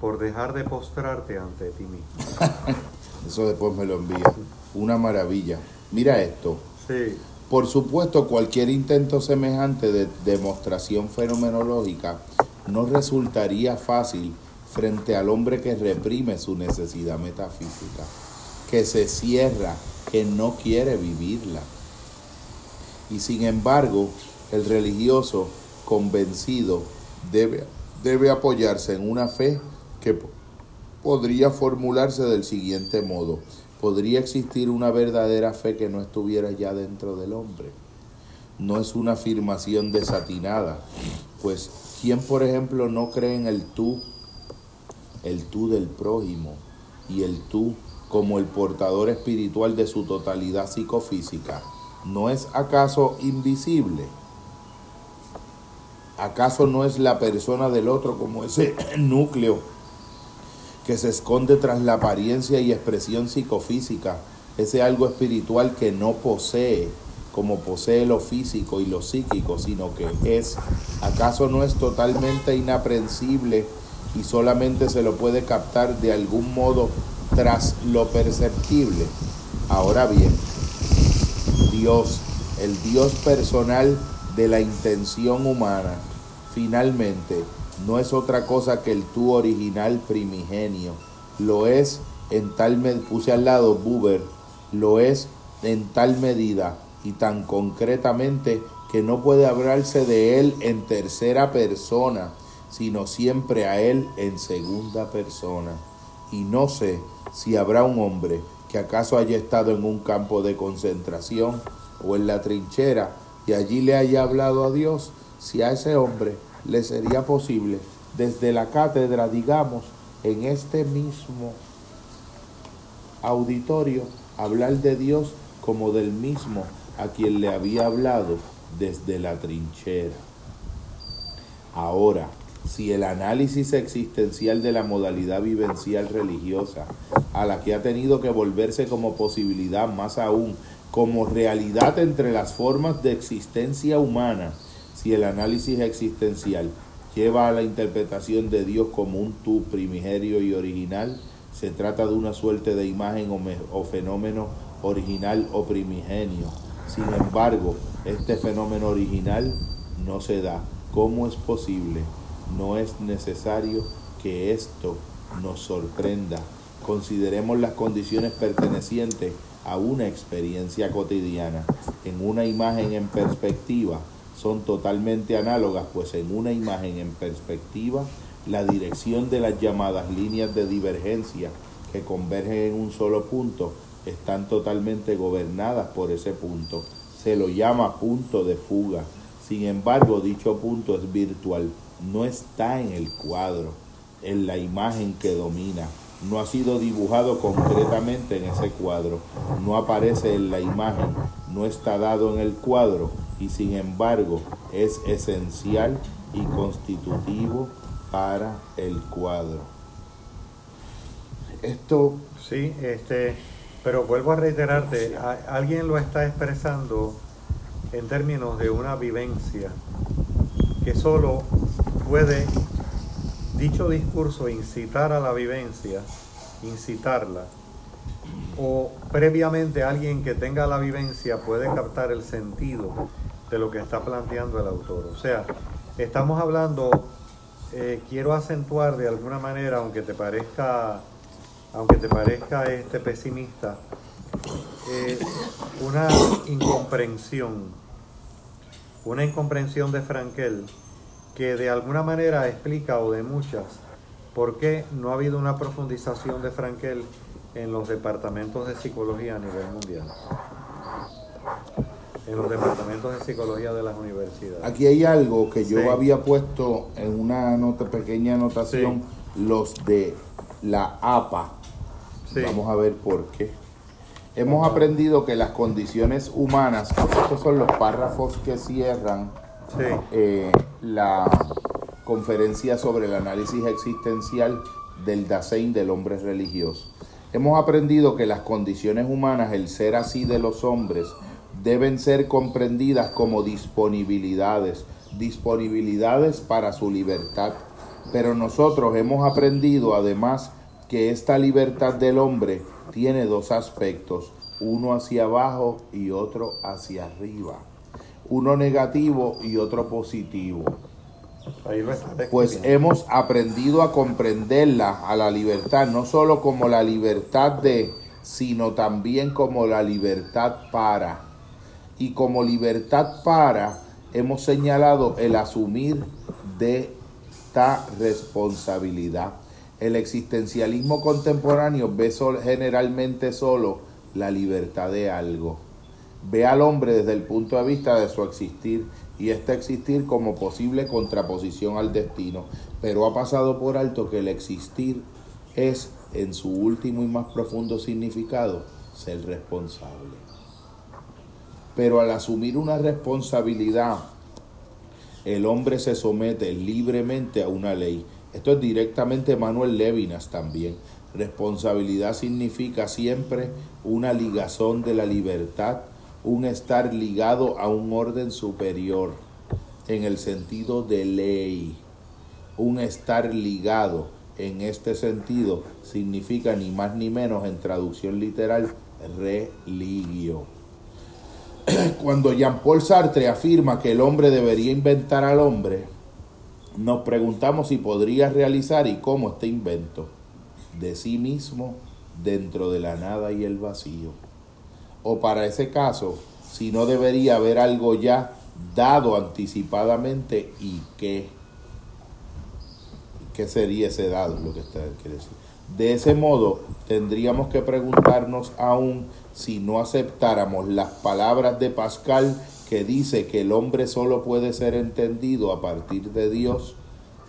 por dejar de postrarte ante ti mismo. Eso después me lo envía una maravilla. Mira esto. Sí. Por supuesto, cualquier intento semejante de demostración fenomenológica no resultaría fácil frente al hombre que reprime su necesidad metafísica, que se cierra, que no quiere vivirla. Y sin embargo, el religioso convencido debe, debe apoyarse en una fe que podría formularse del siguiente modo podría existir una verdadera fe que no estuviera ya dentro del hombre. No es una afirmación desatinada, pues ¿quién por ejemplo no cree en el tú, el tú del prójimo y el tú como el portador espiritual de su totalidad psicofísica? ¿No es acaso invisible? ¿Acaso no es la persona del otro como ese núcleo que se esconde tras la apariencia y expresión psicofísica, ese algo espiritual que no posee como posee lo físico y lo psíquico, sino que es, ¿acaso no es totalmente inaprensible y solamente se lo puede captar de algún modo tras lo perceptible? Ahora bien, Dios, el Dios personal de la intención humana, finalmente no es otra cosa que el tú original primigenio. Lo es en tal puse al lado Buber, lo es en tal medida y tan concretamente que no puede hablarse de él en tercera persona, sino siempre a él en segunda persona. Y no sé si habrá un hombre que acaso haya estado en un campo de concentración o en la trinchera y allí le haya hablado a Dios, si a ese hombre le sería posible desde la cátedra, digamos, en este mismo auditorio, hablar de Dios como del mismo a quien le había hablado desde la trinchera. Ahora, si el análisis existencial de la modalidad vivencial religiosa, a la que ha tenido que volverse como posibilidad más aún, como realidad entre las formas de existencia humana, si el análisis existencial lleva a la interpretación de Dios como un tú primigerio y original, se trata de una suerte de imagen o, fenómeno original o primigenio. Sin embargo, este fenómeno original no se da. ¿Cómo es posible? No es necesario que esto nos sorprenda. Consideremos las condiciones pertenecientes a una experiencia cotidiana. En una imagen en perspectiva son totalmente análogas, pues en una imagen en perspectiva la dirección de las llamadas líneas de divergencia que convergen en un solo punto están totalmente gobernadas por ese punto. Se lo llama punto de fuga. Sin embargo, dicho punto es virtual, no está en el cuadro, en la imagen que domina. No ha sido dibujado concretamente en ese cuadro, no aparece en la imagen, no está dado en el cuadro y sin embargo es esencial y constitutivo para el cuadro. Esto... Sí, este, pero vuelvo a reiterarte, alguien lo está expresando en términos de una vivencia que solo puede dicho discurso incitar a la vivencia, incitarla, o previamente alguien que tenga la vivencia puede captar el sentido de lo que está planteando el autor. O sea, estamos hablando, eh, quiero acentuar de alguna manera, aunque te parezca, aunque te parezca este pesimista, eh, una incomprensión, una incomprensión de Frankel que de alguna manera explica, o de muchas, por qué no ha habido una profundización de Frankel en los departamentos de psicología a nivel mundial. En los departamentos de psicología de las universidades. Aquí hay algo que yo había puesto en una nota, pequeña anotación, los de la APA. Vamos a ver por qué. Hemos aprendido que las condiciones humanas, estos son los párrafos que cierran eh, la conferencia sobre el análisis existencial del Dasein del hombre religioso. Hemos aprendido que las condiciones humanas, el ser así de los hombres, deben ser comprendidas como disponibilidades, disponibilidades para su libertad. Pero nosotros hemos aprendido además que esta libertad del hombre tiene dos aspectos, uno hacia abajo y otro hacia arriba, uno negativo y otro positivo. Pues hemos aprendido a comprenderla, a la libertad, no solo como la libertad de, sino también como la libertad para. Y como libertad para, hemos señalado el asumir de esta responsabilidad. El existencialismo contemporáneo ve generalmente solo la libertad de algo. Ve al hombre desde el punto de vista de su existir y este existir como posible contraposición al destino, pero ha pasado por alto que el existir es, en su último y más profundo significado, ser responsable. Pero al asumir una responsabilidad, el hombre se somete libremente a una ley. Esto es directamente Manuel Levinas también. Responsabilidad significa siempre una ligazón de la libertad un estar ligado a un orden superior en el sentido de ley. Un estar ligado en este sentido significa ni más ni menos en traducción literal religio. Cuando Jean-Paul Sartre afirma que el hombre debería inventar al hombre, nos preguntamos si podría realizar y cómo este invento de sí mismo dentro de la nada y el vacío. O para ese caso, si no debería haber algo ya dado anticipadamente y qué. ¿Qué sería ese dado? Lo que usted quiere decir. De ese modo, tendríamos que preguntarnos aún si no aceptáramos las palabras de Pascal que dice que el hombre solo puede ser entendido a partir de Dios,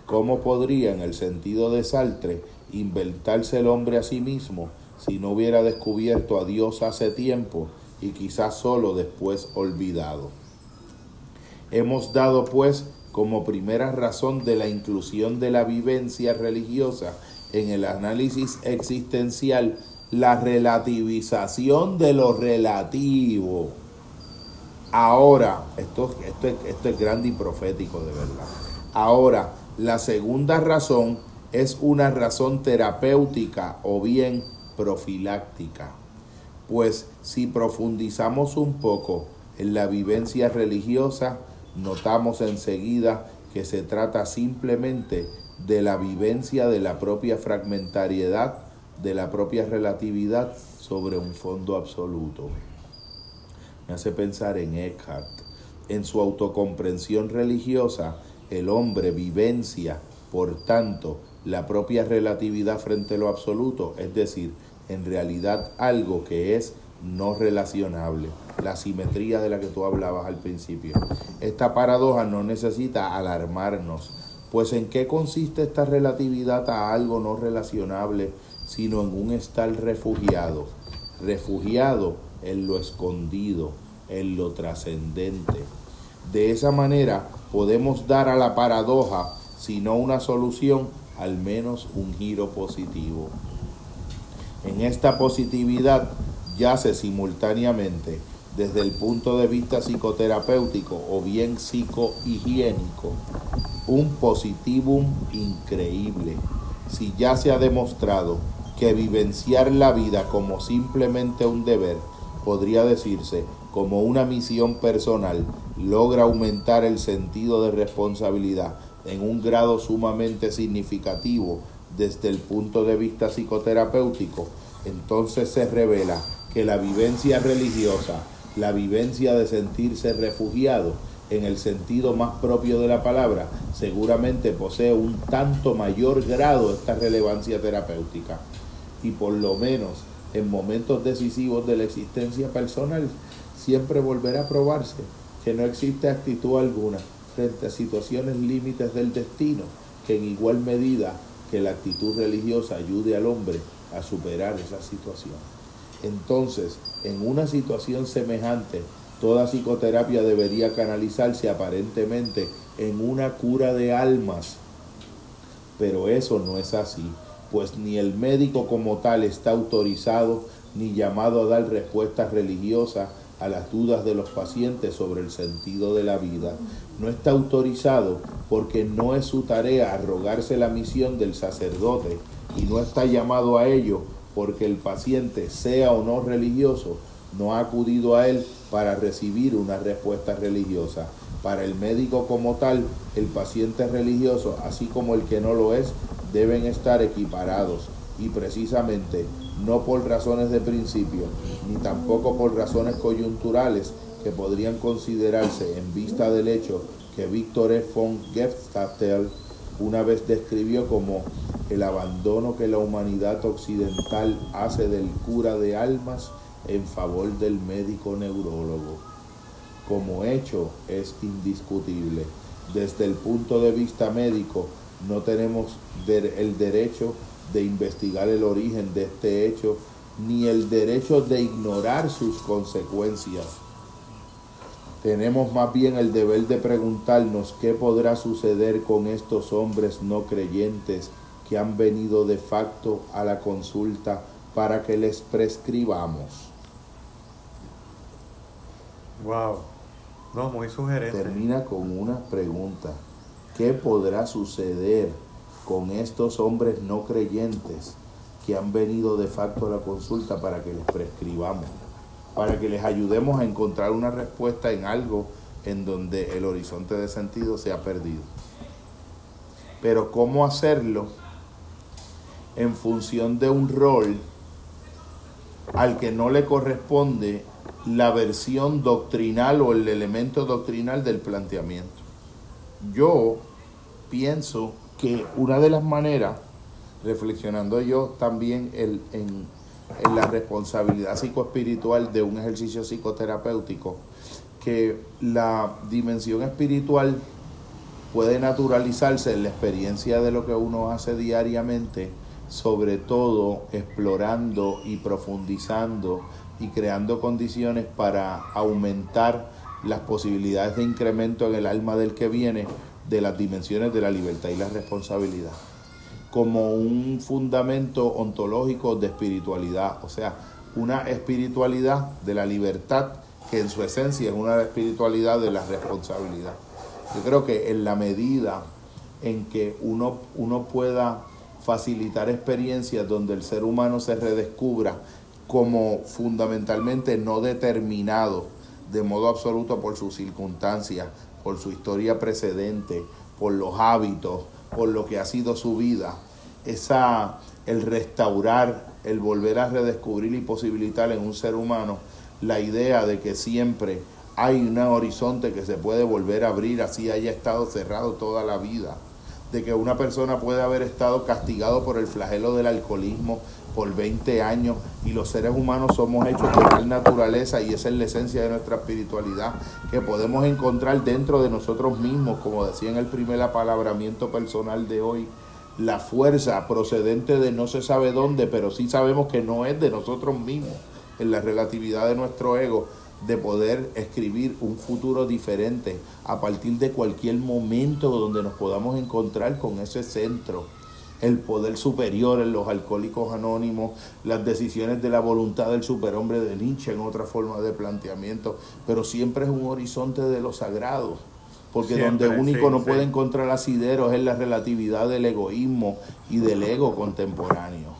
¿cómo podría, en el sentido de Saltre, inventarse el hombre a sí mismo si no hubiera descubierto a Dios hace tiempo y quizás solo después olvidado? Hemos dado pues como primera razón de la inclusión de la vivencia religiosa en el análisis existencial la relativización de lo relativo. Ahora, esto, esto, es grande y profético de verdad. Ahora, la segunda razón es una razón terapéutica o bien profiláctica. Pues si profundizamos un poco en la vivencia religiosa, notamos enseguida que se trata simplemente de la vivencia de la propia fragmentariedad, de la propia relatividad sobre un fondo absoluto. Hace pensar en Eckhart. En su autocomprensión religiosa, el hombre vivencia, por tanto, la propia relatividad frente a lo absoluto, es decir, en realidad algo que es no relacionable, la simetría de la que tú hablabas al principio. Esta paradoja no necesita alarmarnos, pues ¿en qué consiste esta relatividad a algo no relacionable, sino en un estar refugiado? Refugiado en lo escondido, en lo trascendente. De esa manera podemos dar a la paradoja, si no una solución, al menos un giro positivo. En esta positividad yace simultáneamente desde el punto de vista psicoterapéutico o bien psicohigiénico un positivum increíble. Si ya se ha demostrado que vivenciar la vida como simplemente un deber, podría decirse como una misión personal, logra aumentar el sentido de responsabilidad en un grado sumamente significativo desde el punto de vista psicoterapéutico, entonces se revela que la vivencia religiosa, la vivencia de sentirse refugiado, en el sentido más propio de la palabra, seguramente posee un tanto mayor grado esta relevancia terapéutica. Y por lo menos en momentos decisivos de la existencia personal, siempre volverá a probarse que no existe actitud alguna frente a situaciones límites del destino que en igual medida que la actitud religiosa ayude al hombre a superar esa situación. Entonces, en una situación semejante, toda psicoterapia debería canalizarse aparentemente en una cura de almas. Pero eso no es así, pues ni el médico como tal está autorizado ni llamado a dar respuestas religiosas a las dudas de los pacientes sobre el sentido de la vida. No está autorizado porque no es su tarea arrogarse la misión del sacerdote y no está llamado a ello porque el paciente, sea o no religioso, no ha acudido a él para recibir una respuesta religiosa. Para el médico como tal, el paciente religioso, así como el que no lo es, deben estar equiparados y precisamente no por razones de principio, ni tampoco por razones coyunturales que podrían considerarse en vista del hecho que Víctor E. von Gefstatel una vez describió como el abandono que la humanidad occidental hace del cura de almas en favor del médico neurólogo. Como hecho es indiscutible. Desde el punto de vista médico no tenemos el derecho de investigar el origen de este hecho ni el derecho de ignorar sus consecuencias. Tenemos más bien el deber de preguntarnos qué podrá suceder con estos hombres no creyentes que han venido de facto a la consulta para que les prescribamos. Wow, Termina con una pregunta. ¿Qué podrá suceder con estos hombres no creyentes que han venido de facto a la consulta para que les prescribamos? Para que les ayudemos a encontrar una respuesta en algo en donde el horizonte de sentido se ha perdido. Pero ¿cómo hacerlo en función de un rol al que no le corresponde la versión doctrinal o el elemento doctrinal del planteamiento. Yo pienso que una de las maneras, reflexionando yo también en, en la responsabilidad psicoespiritual de un ejercicio psicoterapéutico, que la dimensión espiritual puede naturalizarse en la experiencia de lo que uno hace diariamente, sobre todo explorando y profundizando y creando condiciones para aumentar las posibilidades de incremento en el alma del que viene de las dimensiones de la libertad y la responsabilidad como un fundamento ontológico de espiritualidad, o sea, una espiritualidad de la libertad que en su esencia es una espiritualidad de la responsabilidad. Yo creo que en la medida en que uno, uno pueda facilitar experiencias donde el ser humano se redescubra como fundamentalmente no determinado de modo absoluto por sus circunstancias, por su historia precedente, por los hábitos, por lo que ha sido su vida, esa el restaurar, el volver a redescubrir y posibilitar en un ser humano la idea de que siempre hay un horizonte que se puede volver a abrir así haya estado cerrado toda la vida, de que una persona puede haber estado castigado por el flagelo del alcoholismo por 20 años y los seres humanos somos hechos de tal naturaleza y esa es la esencia de nuestra espiritualidad que podemos encontrar dentro de nosotros mismos, como decía en el primer apalabramiento personal de hoy, la fuerza procedente de no se sabe dónde, pero sí sabemos que no es de nosotros mismos, en la relatividad de nuestro ego, de poder escribir un futuro diferente a partir de cualquier momento donde nos podamos encontrar con ese centro el poder superior en los alcohólicos anónimos, las decisiones de la voluntad del superhombre de Nietzsche en otra forma de planteamiento, pero siempre es un horizonte de lo sagrado, porque donde único no puede encontrar asideros es la relatividad del egoísmo y del ego contemporáneo.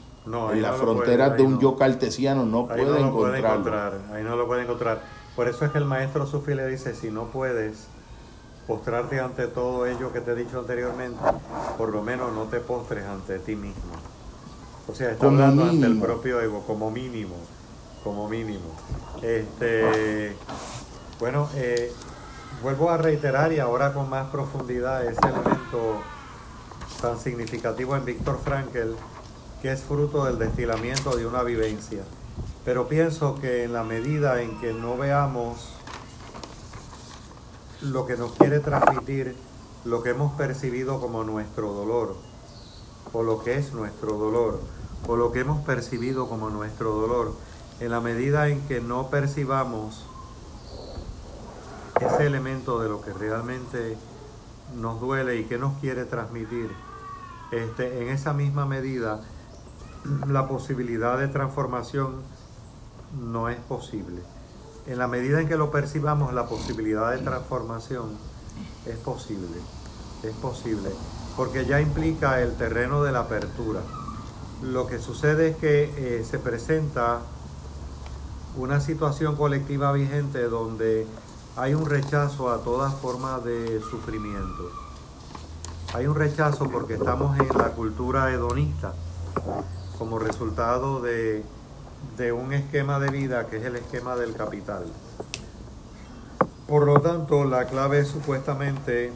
en las fronteras de un yo cartesiano no puede encontrar. Ahí no lo puede encontrar. Por eso es que el maestro Sufi le dice, si no puedes postrarte ante todo ello que te he dicho anteriormente, por lo menos no te postres ante ti mismo. O sea, está hablando ante el propio ego, como mínimo, como mínimo. Este, bueno, eh, vuelvo a reiterar y ahora con más profundidad ese elemento tan significativo en Víctor Frankel, que es fruto del destilamiento de una vivencia. Pero pienso que en la medida en que no veamos lo que nos quiere transmitir, lo que hemos percibido como nuestro dolor, o lo que es nuestro dolor, o lo que hemos percibido como nuestro dolor, en la medida en que no percibamos ese elemento de lo que realmente nos duele y que nos quiere transmitir, este, en esa misma medida la posibilidad de transformación no es posible en la medida en que lo percibamos, la posibilidad de transformación es posible, es posible, porque ya implica el terreno de la apertura. Lo que sucede es que eh, se presenta una situación colectiva vigente donde hay un rechazo a toda forma de sufrimiento. Hay un rechazo porque estamos en la cultura hedonista como resultado de de un esquema de vida que es el esquema del capital. Por lo tanto, la clave supuestamente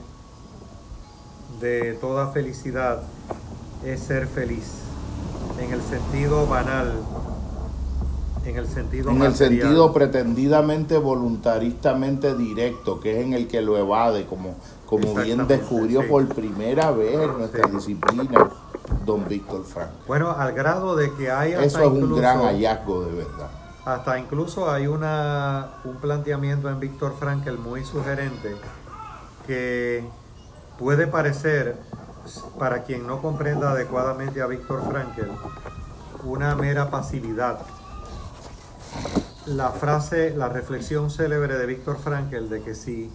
de toda felicidad es ser feliz, en el sentido banal, en el sentido en el sentido pretendidamente voluntaristamente directo, que es en el que lo evade, como, como bien descubrió por primera vez en nuestra disciplina don Víctor Frank. Bueno, al grado de que hay... Eso es un gran hallazgo de verdad. Hasta incluso hay una, un planteamiento en Víctor Frankel muy sugerente que puede parecer, para quien no comprenda adecuadamente a Víctor Frankel, una mera pasividad. La frase, la reflexión célebre de Víctor Frankel de que si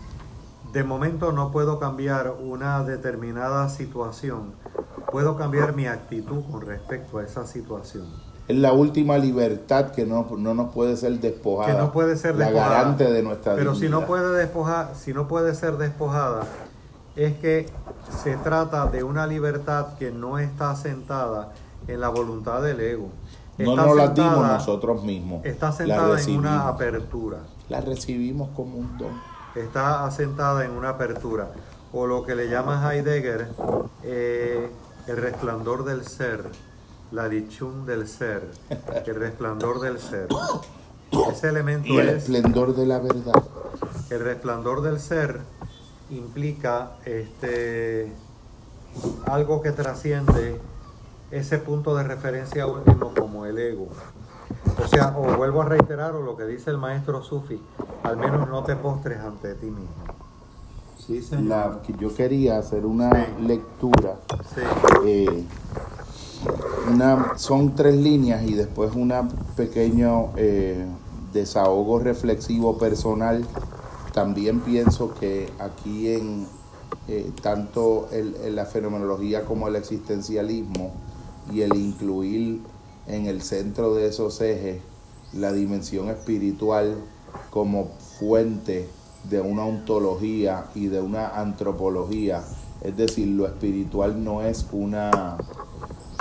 de momento no puedo cambiar una determinada situación, puedo cambiar mi actitud con respecto a esa situación. Es la última libertad que no, nos puede ser despojada. Que no puede ser la garante de nuestra Pero si no puede despojar, si no puede ser despojada, es que se trata de una libertad que no está asentada en la voluntad del ego. No nos las dimos nosotros mismos. Está sentada en una apertura. La recibimos como un don. Está asentada en una apertura. O lo que le llama Heidegger eh, el resplandor del ser. La dichun del ser. El resplandor del ser. Ese elemento Y el es. esplendor de la verdad. El resplandor del ser implica este algo que trasciende ese punto de referencia último como el ego. O sea, o vuelvo a reiterar o lo que dice el maestro Sufi, al menos no te postres ante ti mismo. Sí, La, que yo quería hacer una Sí. lectura. Sí, eh, una, son tres líneas y después un pequeño eh, desahogo reflexivo personal. También pienso que aquí en eh, tanto el- en la fenomenología como el existencialismo y el incluir en el centro de esos ejes la dimensión espiritual como fuente de una ontología y de una antropología. Es decir, lo espiritual no es una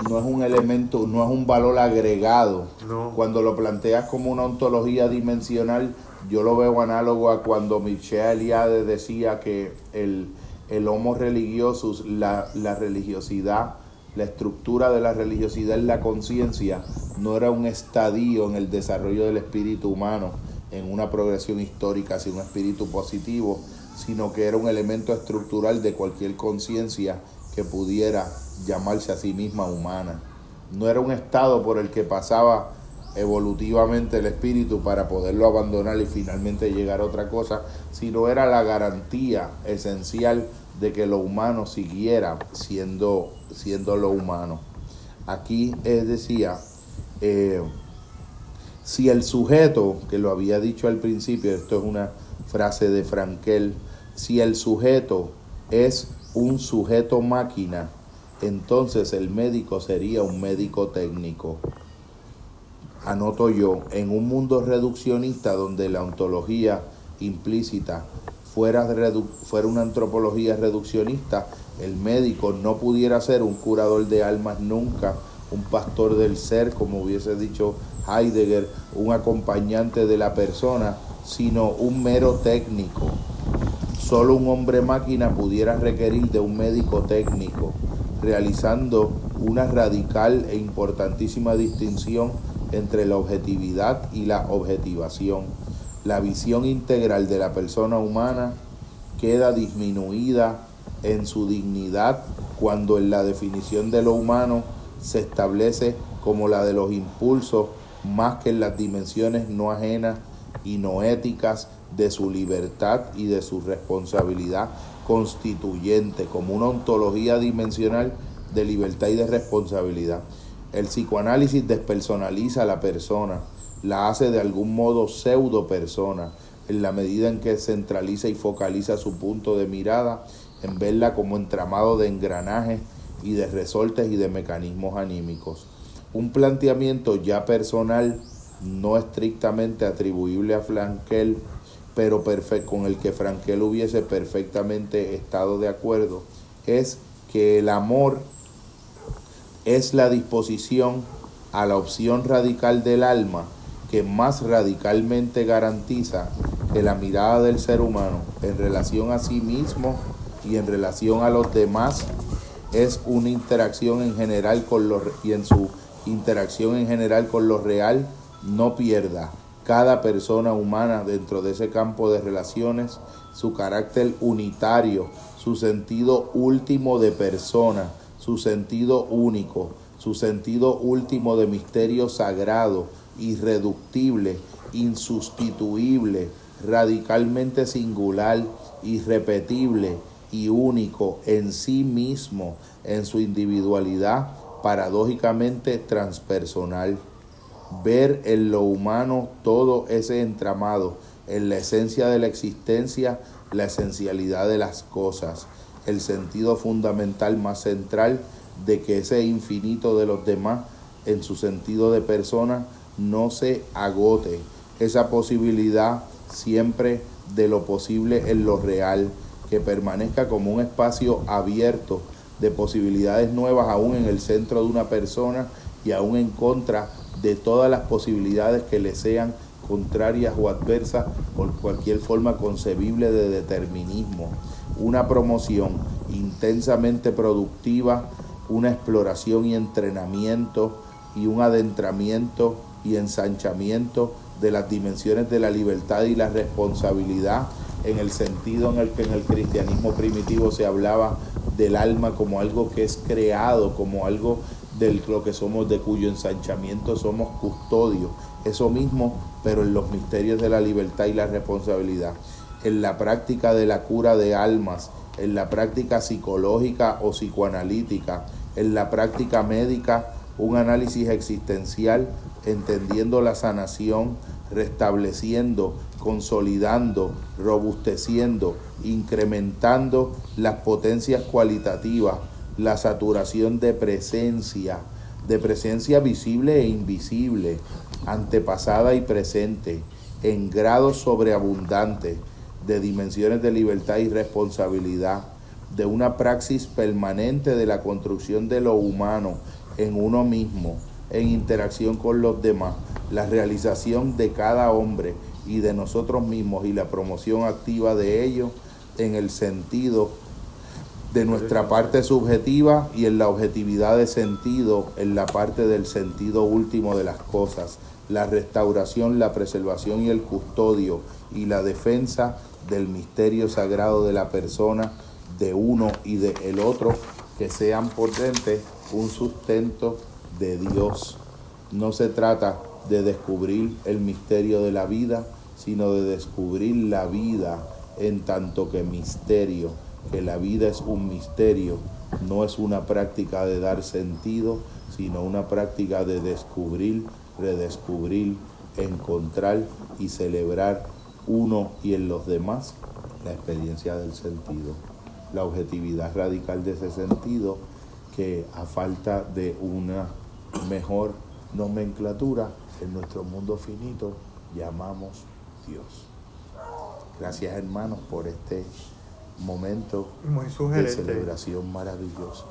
no es un elemento, no es un valor agregado. No. Cuando lo planteas como una ontología dimensional, yo lo veo análogo a cuando Michel Eliade decía que el, el homo religiosus, la, la religiosidad, la estructura de la religiosidad en la conciencia, no era un estadio en el desarrollo del espíritu humano, en una progresión histórica hacia un espíritu positivo, sino que era un elemento estructural de cualquier conciencia que pudiera llamarse a sí misma humana. No era un estado por el que pasaba evolutivamente el espíritu para poderlo abandonar y finalmente llegar a otra cosa, sino era la garantía esencial de que lo humano siguiera siendo, siendo lo humano. Aquí eh, decía, si el sujeto, que lo había dicho al principio, esto es una frase de Frankel, si el sujeto es un sujeto máquina, entonces el médico sería un médico técnico. Anoto yo, en un mundo reduccionista donde la ontología implícita fuera, una antropología reduccionista, el médico no pudiera ser un curador de almas nunca, un pastor del ser, como hubiese dicho Heidegger, un acompañante de la persona, sino un mero técnico. Solo un hombre máquina pudiera requerir de un médico técnico, realizando una radical e importantísima distinción entre la objetividad y la objetivación. La visión integral de la persona humana queda disminuida en su dignidad cuando en la definición de lo humano se establece como la de los impulsos más que en las dimensiones no ajenas y no éticas de su libertad y de su responsabilidad constituyente, como una ontología dimensional de libertad y de responsabilidad. El psicoanálisis despersonaliza a la persona, la hace de algún modo pseudo persona, en la medida en que centraliza y focaliza su punto de mirada en verla como entramado de engranajes y de resortes y de mecanismos anímicos. Un planteamiento ya personal, no estrictamente atribuible a Frankel, pero con el que Frankel hubiese perfectamente estado de acuerdo, es que el amor es la disposición a la opción radical del alma que más radicalmente garantiza que la mirada del ser humano en relación a sí mismo y en relación a los demás es una interacción en general con lo y en su interacción en general con lo real no pierda. Cada persona humana dentro de ese campo de relaciones su carácter unitario, su sentido último de persona, su sentido único, su sentido último de misterio sagrado, irreductible, insustituible, radicalmente singular, irrepetible y único en sí mismo, en su individualidad, paradójicamente transpersonal. Ver en lo humano todo ese entramado, en la esencia de la existencia, la esencialidad de las cosas, el sentido fundamental más central de que ese infinito de los demás, en su sentido de persona, no se agote. Esa posibilidad siempre de lo posible en lo real, que permanezca como un espacio abierto de posibilidades nuevas aún en el centro de una persona y aún en contra de todas las posibilidades que le sean contrarias o adversas por cualquier forma concebible de determinismo. Una promoción intensamente productiva, una exploración y entrenamiento y un adentramiento y ensanchamiento de las dimensiones de la libertad y la responsabilidad en el sentido en el que en el cristianismo primitivo se hablaba del alma como algo que es creado, como algo de lo que somos, de cuyo ensanchamiento somos custodios. Eso mismo, pero en los misterios de la libertad y la responsabilidad. En la práctica de la cura de almas, en la práctica psicológica o psicoanalítica, en la práctica médica, un análisis existencial, entendiendo la sanación, restableciendo, consolidando, robusteciendo, incrementando las potencias cualitativas, la saturación de presencia, de presencia visible e invisible, antepasada y presente, en grados sobreabundantes, de dimensiones de libertad y responsabilidad, de una praxis permanente de la construcción de lo humano en uno mismo, en interacción con los demás, la realización de cada hombre y de nosotros mismos y la promoción activa de ello en el sentido de nuestra parte subjetiva y en la objetividad de sentido, en la parte del sentido último de las cosas, la restauración, la preservación y el custodio y la defensa del misterio sagrado de la persona, de uno y del el otro, que sean por dentro un sustento de Dios. No se trata de descubrir el misterio de la vida, sino de descubrir la vida en tanto que misterio, que la vida es un misterio, no es una práctica de dar sentido, sino una práctica de descubrir, redescubrir, encontrar y celebrar uno y en los demás la experiencia del sentido, la objetividad radical de ese sentido que a falta de una mejor nomenclatura en nuestro mundo finito llamamos Dios. Gracias hermanos por este momento de celebración maravillosa.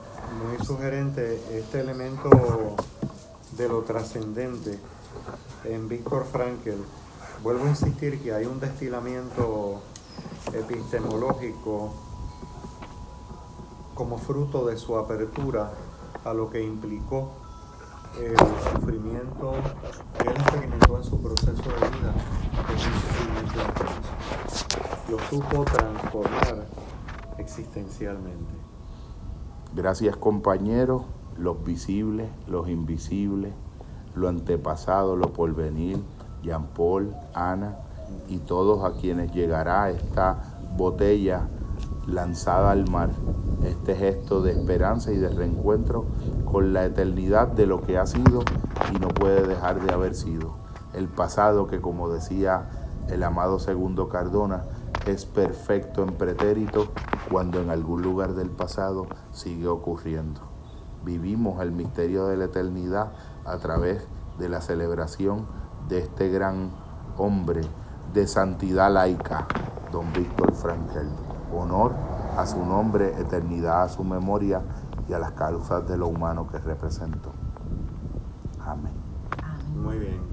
Muy sugerente este elemento de lo trascendente en Víctor Frankel. Vuelvo a insistir que hay un destilamiento epistemológico como fruto de su apertura a lo que implicó el sufrimiento que él experimentó en su proceso de vida, Lo supo transformar existencialmente. Gracias compañeros, los visibles, los invisibles, lo antepasado, lo porvenir, Jean Paul, Ana y todos a quienes llegará esta botella lanzada al mar, este gesto de esperanza y de reencuentro con la eternidad de lo que ha sido y no puede dejar de haber sido. El pasado que, como decía el amado segundo Cardona, es perfecto en pretérito cuando en algún lugar del pasado sigue ocurriendo. Vivimos el misterio de la eternidad a través de la celebración de este gran hombre de santidad laica, don Víctor Frankel honor a su nombre, eternidad a su memoria y a las causas de lo humano que representó. Amén. Amén. Muy bien.